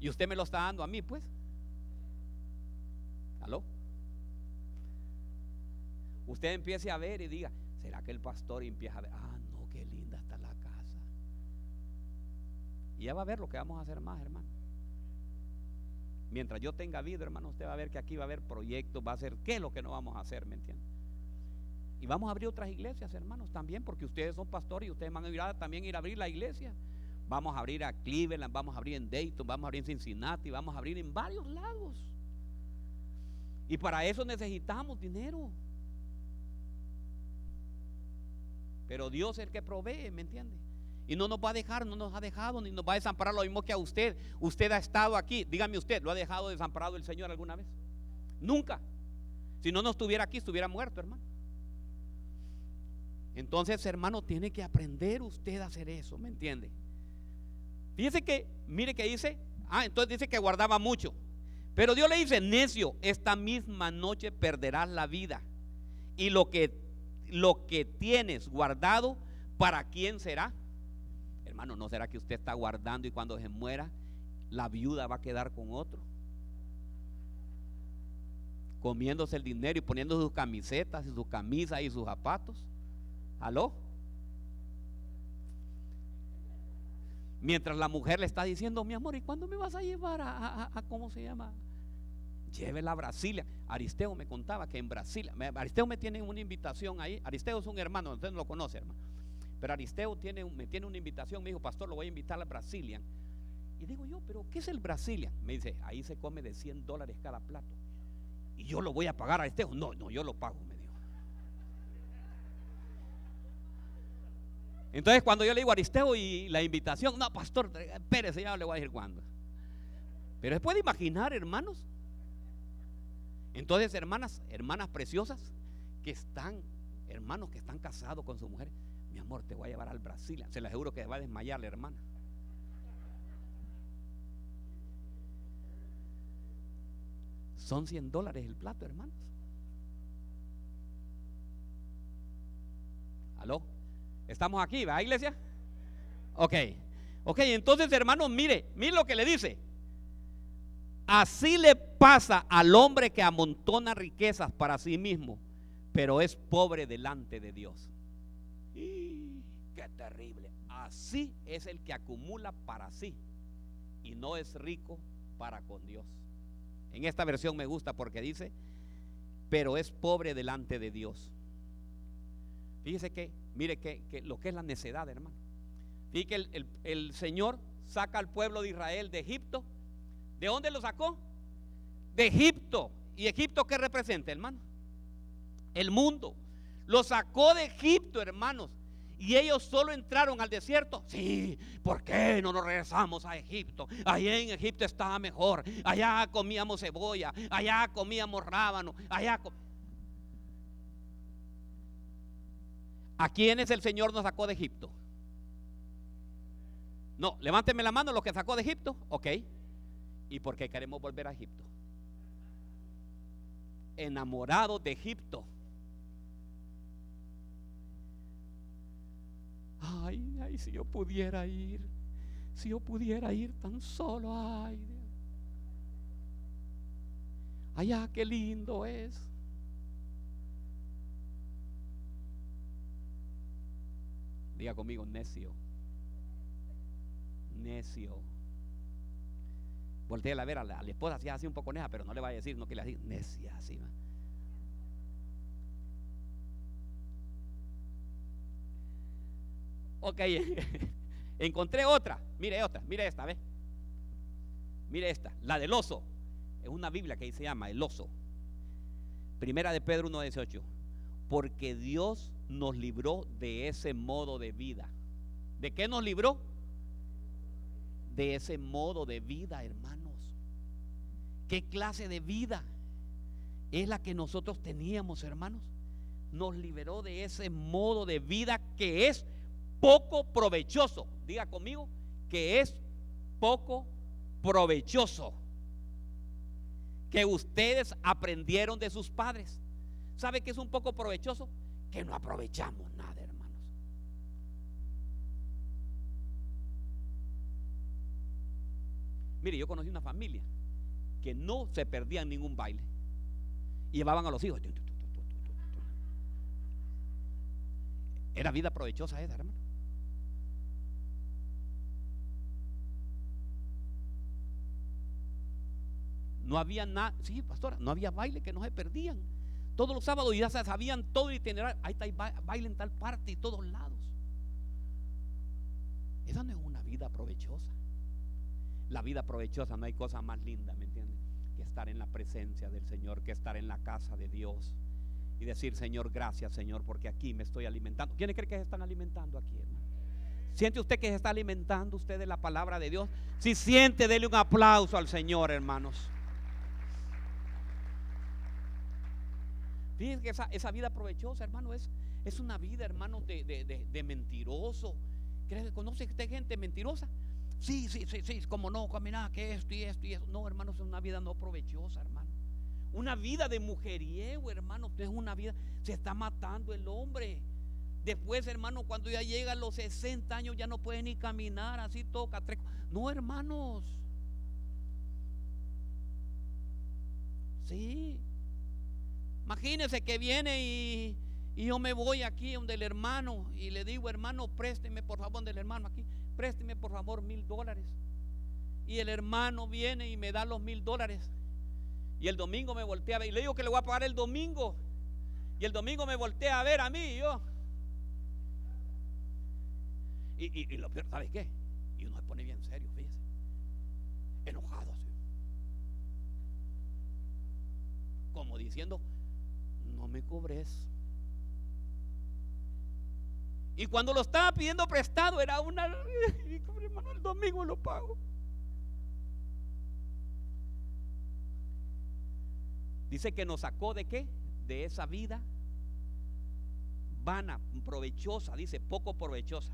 Y usted me lo está dando a mí, pues. ¿Aló? Usted empiece a ver y diga, ¿será que el pastor empieza a ver? Ah, no, qué linda está la casa. Y ya va a ver lo que vamos a hacer más, hermano. Mientras yo tenga vida, hermano, usted va a ver que aquí va a haber proyectos, va a ser qué es lo que no vamos a hacer, ¿me entiende? Y vamos a abrir otras iglesias, hermanos, también, porque ustedes son pastores y ustedes van a ir a, también ir a abrir la iglesia. Vamos a abrir a Cleveland, vamos a abrir en Dayton, vamos a abrir en Cincinnati, vamos a abrir en varios lados. Y para eso necesitamos dinero. Pero Dios es el que provee, ¿me entiende? Y no nos va a dejar, no nos ha dejado, ni nos va a desamparar lo mismo que a usted. Usted ha estado aquí, dígame usted, ¿lo ha dejado desamparado el Señor alguna vez? Nunca. Si no nos estuviera aquí, estuviera muerto, hermano. Entonces, hermano, tiene que aprender usted a hacer eso, ¿me entiende? Fíjese que, mire que dice, ah, entonces dice que guardaba mucho. Pero Dios le dice, necio, esta misma noche perderás la vida. Y lo que lo que tienes guardado, ¿para quién será? Hermano, ¿no será que usted está guardando y cuando se muera, la viuda va a quedar con otro? Comiéndose el dinero y poniendo sus camisetas y sus camisas y sus zapatos. ¿Aló? Mientras la mujer le está diciendo, mi amor, ¿y cuándo me vas a llevar a, a cómo se llama? llévela a Brasilia. Aristeo me contaba que en Brasilia, Aristeo me tiene una invitación ahí. Aristeo es un hermano, usted no lo conoce, hermano. Pero Aristeo tiene, me tiene una invitación, me dijo, pastor, lo voy a invitar a Brasilia. Y digo yo, pero ¿qué es el Brasilia? Me dice, ahí se come de 100 dólares cada plato. Y yo lo voy a pagar a Aristeo. No, no, yo lo pago, me dijo. Entonces cuando yo le digo a Aristeo y la invitación, no, pastor, espérese, ya le voy a decir cuándo. Pero se puede imaginar, hermanos, entonces, hermanas, hermanas preciosas que están, hermanos que están casados con su mujer, mi amor, te voy a llevar al Brasil. Se le aseguro que va a desmayar hermana. Son 100 dólares el plato, hermanos. ¿Aló? ¿Estamos aquí, va, iglesia? Ok. Ok, entonces, hermanos, mire, mire lo que le dice. Así le pasa al hombre que amontona riquezas para sí mismo, pero es pobre delante de Dios. Qué terrible. Así es el que acumula para sí y no es rico para con Dios. En esta versión me gusta porque dice, pero es pobre delante de Dios. Fíjese que, mire que, lo que es la necedad, hermano. Fíjese que el, el Señor saca al pueblo de Israel de Egipto ¿De dónde lo sacó? De Egipto. ¿Y Egipto qué representa, hermano? El mundo. Lo sacó de Egipto, hermanos. Y ellos solo entraron al desierto. Sí, ¿por qué no nos regresamos a Egipto? Allá en Egipto estaba mejor. Allá comíamos cebolla. Allá comíamos rábano. Allá ¿A quiénes el Señor nos sacó de Egipto? No, levánteme la mano lo que sacó de Egipto. Ok y porque queremos volver a Egipto. Enamorados de Egipto. Ay, ay, si yo pudiera ir, si yo pudiera ir tan solo, ay. Allá, qué lindo es. Diga conmigo, necio. Necio. Voltea a ver a la, a la esposa así, así un poco neja, pero no le va a decir, no que le diga necia así. ¿va? Ok, encontré otra. Mire otra, mire esta, ¿ve? Mire esta, la del oso. Es una Biblia que se llama El oso. Primera de Pedro 1.18. Porque Dios nos libró de ese modo de vida. ¿De qué nos libró? De ese modo de vida, hermanos. ¿Qué clase de vida es la que nosotros teníamos, hermanos? Nos liberó de ese modo de vida que es poco provechoso. Diga conmigo que es poco provechoso. Que ustedes aprendieron de sus padres. ¿Sabe que es un poco provechoso? Que no aprovechamos nada, hermanos. Mire, yo conocí una familia que no se perdía en ningún baile. Y llevaban a los hijos. Era vida provechosa esa, hermano. No había nada, sí, pastora, no había baile que no se perdían. Todos los sábados ya sabían todo el itinerario. Ahí está, baile en tal parte y todos lados. Esa no es una vida provechosa. La vida provechosa no hay cosa más linda, ¿me entiendes? Que estar en la presencia del Señor, que estar en la casa de Dios y decir, Señor, gracias, Señor, porque aquí me estoy alimentando. ¿Quiénes creen que se están alimentando aquí, hermano? ¿Siente usted que se está alimentando usted de la palabra de Dios? Si siente, dele un aplauso al Señor, hermanos. Fíjense que esa, esa vida provechosa, hermano, es, es una vida, hermano, de, de, de, mentiroso. ¿Conoce usted gente mentirosa? Sí, sí, sí, sí, como no, nada que esto y esto y eso. No, hermano, es una vida no provechosa, hermano. Una vida de mujeriego, hermano. Es una vida, se está matando el hombre. Después, hermano, cuando ya llega a los 60 años, ya no puede ni caminar, así toca. Tres. No, hermanos. Sí. Imagínense que viene y, yo me voy aquí donde el hermano y le digo, hermano, présteme por favor, donde el hermano aquí, présteme por favor mil dólares. Y el hermano viene y me da los mil dólares. Y el domingo me voltea a ver y le digo que le voy a pagar el domingo. Y el domingo me voltea a ver a mí y yo. Y lo peor, ¿sabes qué? Y uno se pone bien serio, fíjese. Enojado así. Como diciendo, no me cobres. Y cuando lo estaba pidiendo prestado era una, hermano, el domingo lo pago. Dice que nos sacó de qué? De esa vida vana, provechosa, dice, poco provechosa.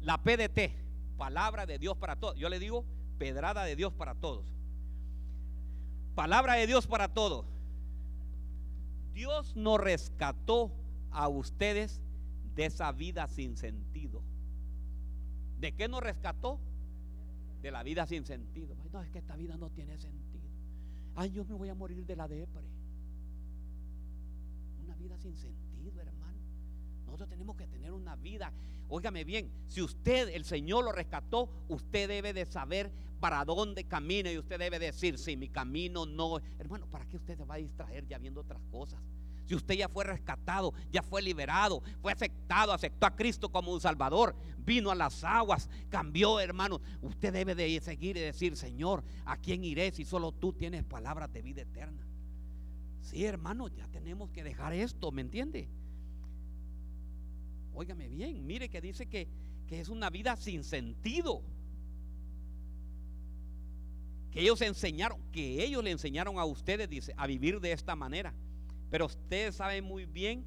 La PDT, palabra de Dios para todos. Yo le digo, pedrada de Dios para todos. Palabra de Dios para todos. Dios nos rescató a ustedes de esa vida sin sentido. ¿De qué nos rescató? De la vida sin sentido. No, es que esta vida no tiene sentido. Ay, yo me voy a morir de la depre. Una vida sin sentido, hermano. Nosotros tenemos que tener una vida. Óigame bien, si usted, el Señor lo rescató, usted debe de saber para dónde camina y usted debe decir, si mi camino no... Hermano, ¿para qué usted se va a distraer ya viendo otras cosas? Si usted ya fue rescatado, ya fue liberado, fue aceptado, aceptó a Cristo como un Salvador, vino a las aguas, cambió, hermano. Usted debe de seguir y decir, Señor, ¿a quién iré si solo tú tienes palabras de vida eterna? Sí, hermano, ya tenemos que dejar esto, ¿me entiende? Óigame bien, mire que dice que, que es una vida sin sentido. Que ellos enseñaron, que ellos le enseñaron a ustedes, dice, a vivir de esta manera. Pero ustedes saben muy bien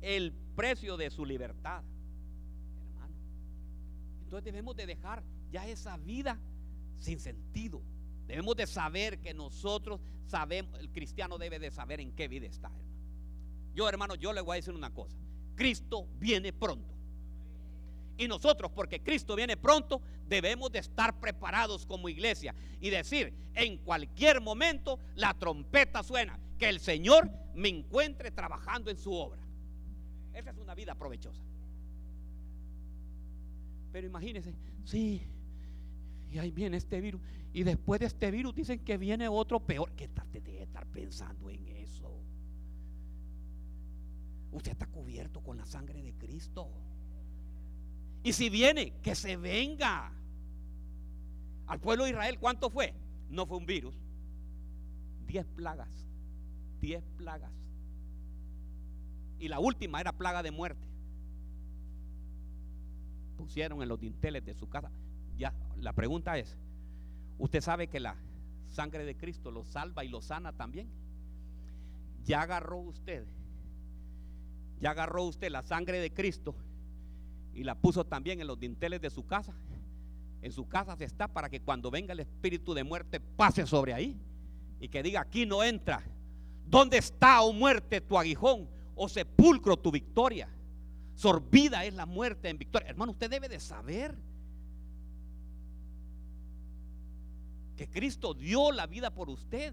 el precio de su libertad, hermano. Entonces debemos de dejar ya esa vida sin sentido. Debemos de saber que nosotros sabemos, el cristiano debe de saber en qué vida está, hermano. Yo, hermano, yo le voy a decir una cosa. Cristo viene pronto. Y nosotros, porque Cristo viene pronto, debemos de estar preparados como iglesia y decir, en cualquier momento la trompeta suena, que el Señor me encuentre trabajando en su obra. Esa es una vida provechosa. Pero imagínense, sí, y ahí viene este virus. Y después de este virus dicen que viene otro peor. ¿Qué tal te debe estar pensando en eso? Usted está cubierto con la sangre de Cristo. Y si viene, que se venga. Al pueblo de Israel, ¿cuánto fue? No fue un virus. Diez plagas. Diez plagas. Y la última era plaga de muerte. Pusieron en los dinteles de su casa. Ya, la pregunta es, ¿usted sabe que la sangre de Cristo lo salva y lo sana también? Ya agarró usted, ya agarró usted la sangre de Cristo y la puso también en los dinteles de su casa. En su casa se está para que cuando venga el espíritu de muerte pase sobre ahí y que diga, aquí no entra. ¿Dónde está, o oh muerte, tu aguijón? O oh sepulcro, tu victoria. Sorbida es la muerte en victoria. Hermano, usted debe de saber que Cristo dio la vida por usted.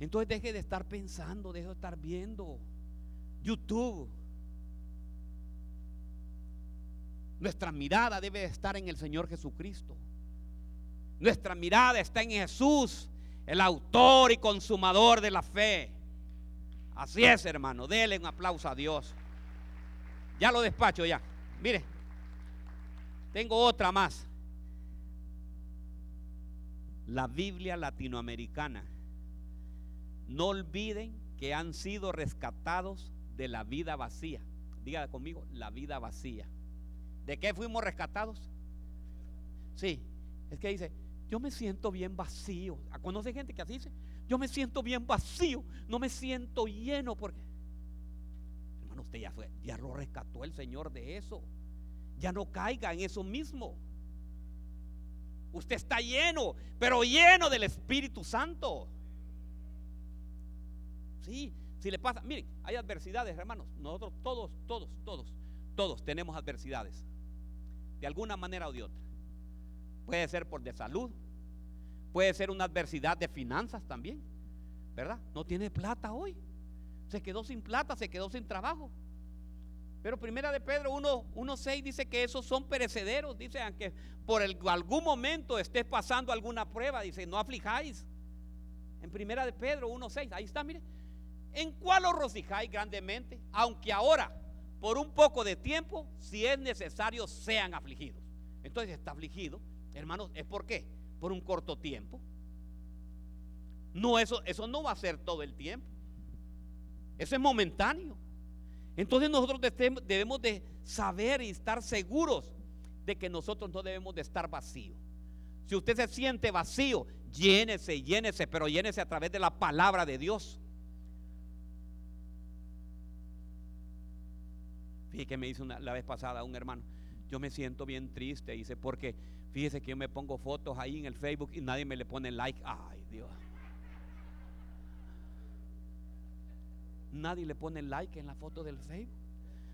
Entonces deje de estar pensando, deje de estar viendo YouTube. Nuestra mirada debe estar en el Señor Jesucristo. Nuestra mirada está en Jesús, el autor y consumador de la fe. Así es, hermano. Dele un aplauso a Dios. Ya lo despacho ya. Mire, tengo otra más la Biblia latinoamericana. No olviden que han sido rescatados de la vida vacía. Diga conmigo, la vida vacía. ¿De qué fuimos rescatados? Sí, es que dice, yo me siento bien vacío. ¿Conoce gente que así dice? Yo me siento bien vacío, no me siento lleno porque... Hermano, usted ya, fue, ya lo rescató el Señor de eso. Ya no caiga en eso mismo. Usted está lleno, pero lleno del Espíritu Santo. Sí, si le pasa, miren, hay adversidades, hermanos. Nosotros todos, todos, todos, todos tenemos adversidades. De alguna manera o de otra. Puede ser por de salud, puede ser una adversidad de finanzas también, ¿verdad? No tiene plata hoy. Se quedó sin plata, se quedó sin trabajo. Pero primera de Pedro 1.6 dice que esos son perecederos. Dice, aunque por algún momento estés pasando alguna prueba, dice, no aflijáis. En primera de Pedro 1.6, ahí está, mire. ¿En cuál os rocijáis grandemente? Aunque ahora, por un poco de tiempo, si es necesario, sean afligidos. Entonces está afligido, hermanos, ¿es por qué? Por un corto tiempo. No, eso, eso no va a ser todo el tiempo. Eso es momentáneo. Entonces nosotros debemos de saber y estar seguros de que nosotros no debemos de estar vacíos. Si usted se siente vacío, llénese, llénese, pero llénese a través de la palabra de Dios. Fíjese que me dice la vez pasada un hermano, yo me siento bien triste, dice, porque fíjese que yo me pongo fotos ahí en el Facebook y nadie me le pone like. Ay, Dios. Nadie le pone like en la foto del Facebook.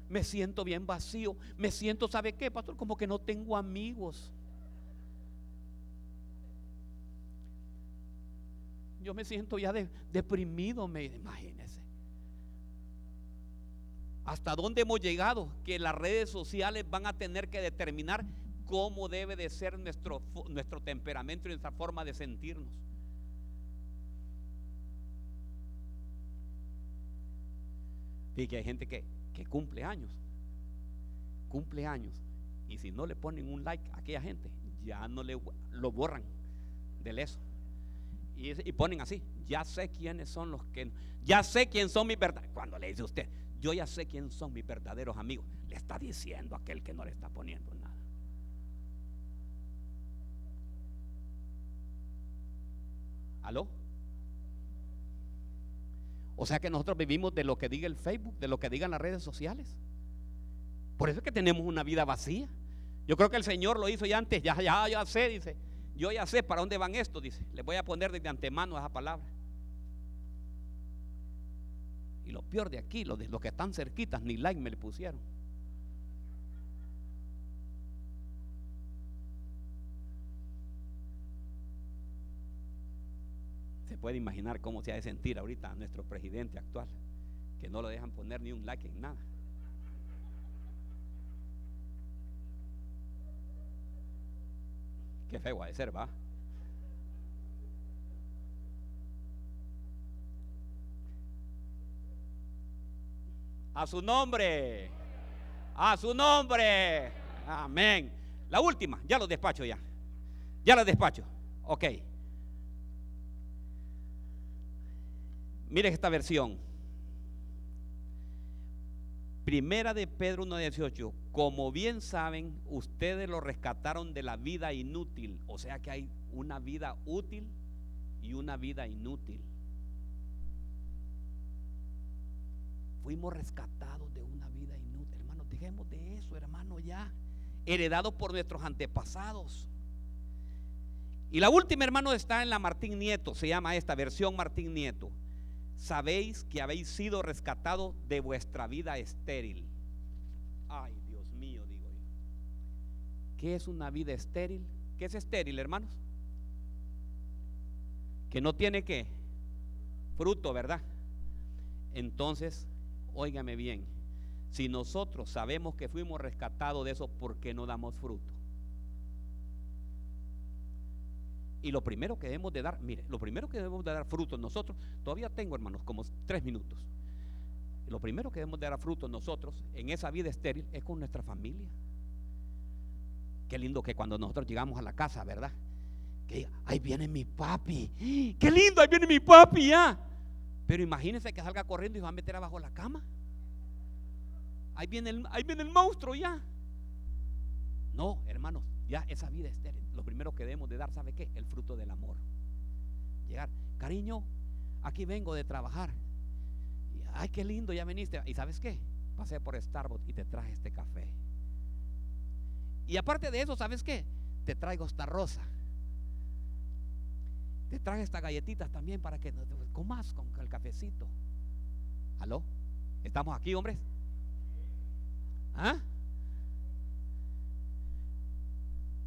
Me siento bien vacío. Me siento, ¿sabe qué, pastor? Como que no tengo amigos. Yo me siento ya deprimido, me imagínese. ¿Hasta dónde hemos llegado? Que las redes sociales van a tener que determinar cómo debe de ser nuestro, nuestro temperamento y nuestra forma de sentirnos. Fíjate que hay gente que, cumple años. Cumple años. Y si no le ponen un like a aquella gente, ya no le lo borran del eso. Y, ponen así, ya sé quiénes son los que, ya sé quién son mis verdaderos. Cuando le dice usted, yo ya sé quién son mis verdaderos amigos, le está diciendo aquel que no le está poniendo nada. ¿Aló? O sea que nosotros vivimos de lo que diga el Facebook, de lo que digan las redes sociales. Por eso es que tenemos una vida vacía. Yo creo que el Señor lo hizo ya antes, ya, ya, ya sé, dice. Yo ya sé para dónde van esto, dice. Les voy a poner desde antemano esa palabra. Lo peor de aquí, los, de, los que están cerquitas, ni like me le pusieron. Se puede imaginar cómo se ha de sentir ahorita a nuestro presidente actual, que no lo dejan poner ni un like en nada. Qué feo ha de ser, va. A su nombre. A su nombre. Amén. La última, ya lo despacho ya. Ya lo despacho. Ok. Mire esta versión. Primera de Pedro 1.18. Como bien saben, ustedes lo rescataron de la vida inútil. O sea que hay una vida útil y una vida inútil. Fuimos rescatados de una vida inútil. Hermano, dejemos de eso, hermano, ya. Heredado por nuestros antepasados. Y la última, hermano, está en la Martín Nieto. Se llama esta versión Martín Nieto. Sabéis que habéis sido rescatados de vuestra vida estéril. Ay, Dios mío, digo yo. ¿Qué es una vida estéril? ¿Qué es estéril, hermanos? Que no tiene qué? Fruto, ¿verdad? Entonces, óigame bien, si nosotros sabemos que fuimos rescatados de eso, ¿por qué no damos fruto? Y lo primero que debemos de dar, mire, lo primero que debemos de dar fruto nosotros, todavía tengo hermanos como tres minutos. Lo primero que debemos de dar fruto nosotros en esa vida estéril es con nuestra familia. Qué lindo que cuando nosotros llegamos a la casa, ¿verdad? Que ahí viene mi papi. Qué lindo, ahí viene mi papi ya. Pero imagínense que salga corriendo y va a meter abajo la cama. Ahí viene el, ahí viene el monstruo ya. No, hermanos, ya esa vida estéril lo primero que debemos de dar, ¿sabe qué? El fruto del amor. Llegar, cariño, aquí vengo de trabajar. Ay, qué lindo, ya viniste. ¿Y sabes qué? Pasé por Starbucks y te traje este café. Y aparte de eso, ¿sabes qué? Te traigo esta rosa. Te traje estas galletitas también para que comas con el cafecito. ¿Aló? ¿Estamos aquí, hombres? ¿Ah?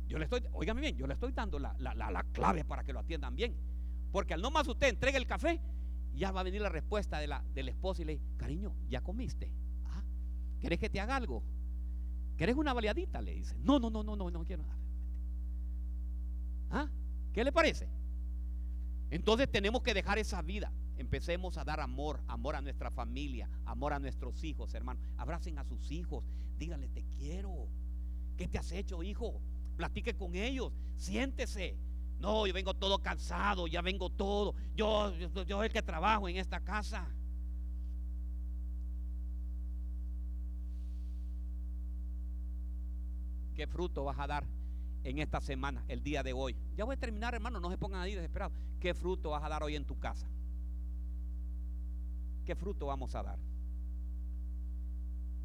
Yo le estoy, óigame bien, yo le estoy dando la, clave para que lo atiendan bien. Porque al no más usted entregue el café, ya va a venir la respuesta de la, del esposo y le dice, cariño, ¿ya comiste? ¿Ah? ¿Querés que te haga algo? ¿Querés una baleadita? Le dice. No, no, no, no, no, no quiero nada. ¿Ah? ¿Qué le parece? Entonces tenemos que dejar esa vida. Empecemos a dar amor, amor a nuestra familia, amor a nuestros hijos, hermano. Abracen a sus hijos, díganle, te quiero. ¿Qué te has hecho, hijo? platique con ellos, siéntese. No, yo vengo todo cansado, ya vengo todo. Yo, yo, yo el que trabajo en esta casa. ¿Qué fruto vas a dar en esta semana, el día de hoy? Ya voy a terminar, hermano, no se pongan ahí desesperados. ¿Qué fruto vas a dar hoy en tu casa? ¿Qué fruto vamos a dar?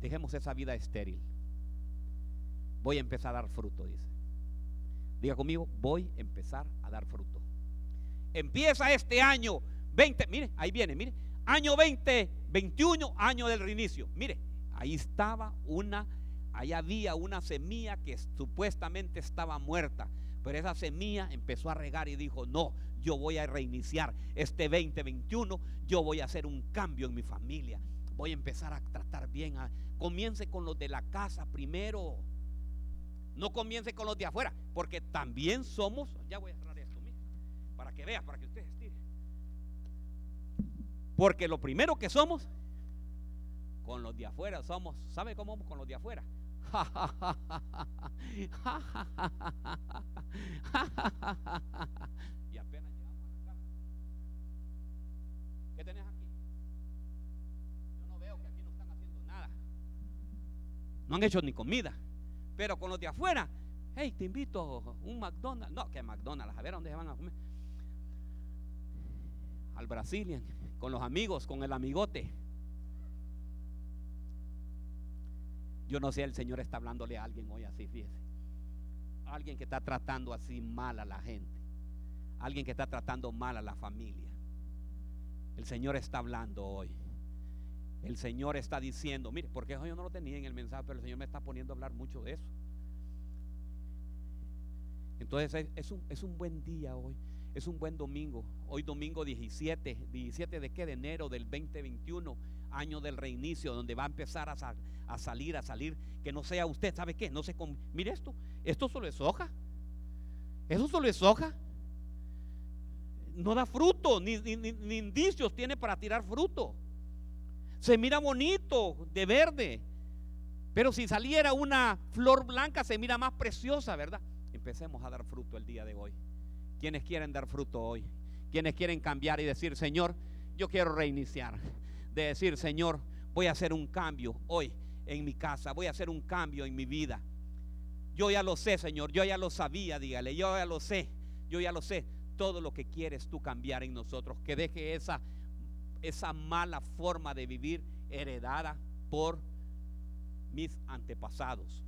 Dejemos esa vida estéril. Voy a empezar a dar fruto, dice. Diga conmigo, voy a empezar a dar fruto. Empieza este año 20, mire, ahí viene, mire, año 20, 21, año del reinicio. Mire, ahí estaba una, ahí había una semilla que supuestamente estaba muerta, pero esa semilla empezó a regar y dijo, no, yo voy a reiniciar este 2021, yo voy a hacer un cambio en mi familia, voy a empezar a tratar bien, a, comience con los de la casa primero. No comience con los de afuera, porque también somos, ya voy a cerrar esto, mira, para que vea, para que usted estire. Porque lo primero que somos, con los de afuera somos, ¿sabe cómo vamos con los de afuera? Y apenas llegamos a la casa. ¿Qué tenés aquí? Yo no veo que aquí no están haciendo nada. No han hecho ni comida. Pero con los de afuera, hey, te invito un McDonald's. No, que McDonald's, a ver dónde se van a comer. Al Brazilian, con los amigos, con el amigote. Yo no sé, el Señor está hablándole a alguien hoy así, fíjese. Alguien que está tratando así mal a la gente. Alguien que está tratando mal a la familia. El Señor está hablando hoy. El Señor está diciendo, mire, porque yo no lo tenía en el mensaje, pero el Señor me está poniendo a hablar mucho de eso. Entonces es un, es un buen día hoy. Es un buen domingo. Hoy domingo 17, 17 de qué? De enero del 2021, año del reinicio, donde va a empezar a, salir, a salir. Que no sea usted, ¿sabe qué? No se... Mire esto, esto solo es hoja. Eso solo es hoja. No da fruto, ni, indicios tiene para tirar fruto. Se mira bonito, de verde. Pero si saliera una flor blanca, se mira más preciosa, ¿verdad? Empecemos a dar fruto el día de hoy. ¿Quiénes quieren dar fruto hoy? ¿Quiénes quieren cambiar y decir, Señor, yo quiero reiniciar? De decir, Señor, voy a hacer un cambio hoy en mi casa, voy a hacer un cambio en mi vida. Yo ya lo sé, Señor, yo ya lo sabía, dígale, yo ya lo sé, yo ya lo sé. Todo lo que quieres tú cambiar en nosotros, que deje esa, esa mala forma de vivir heredada por mis antepasados.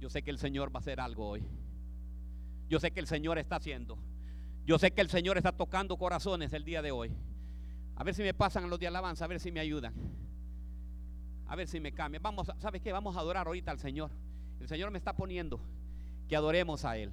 Yo sé que el Señor va a hacer algo hoy. Yo sé que el Señor está haciendo. Yo sé que el Señor está tocando corazones el día de hoy. A ver si me pasan los de alabanza, a ver si me ayudan. A ver si me cambian. Vamos, ¿sabes qué? Vamos a adorar ahorita al Señor. El Señor me está poniendo que adoremos a Él.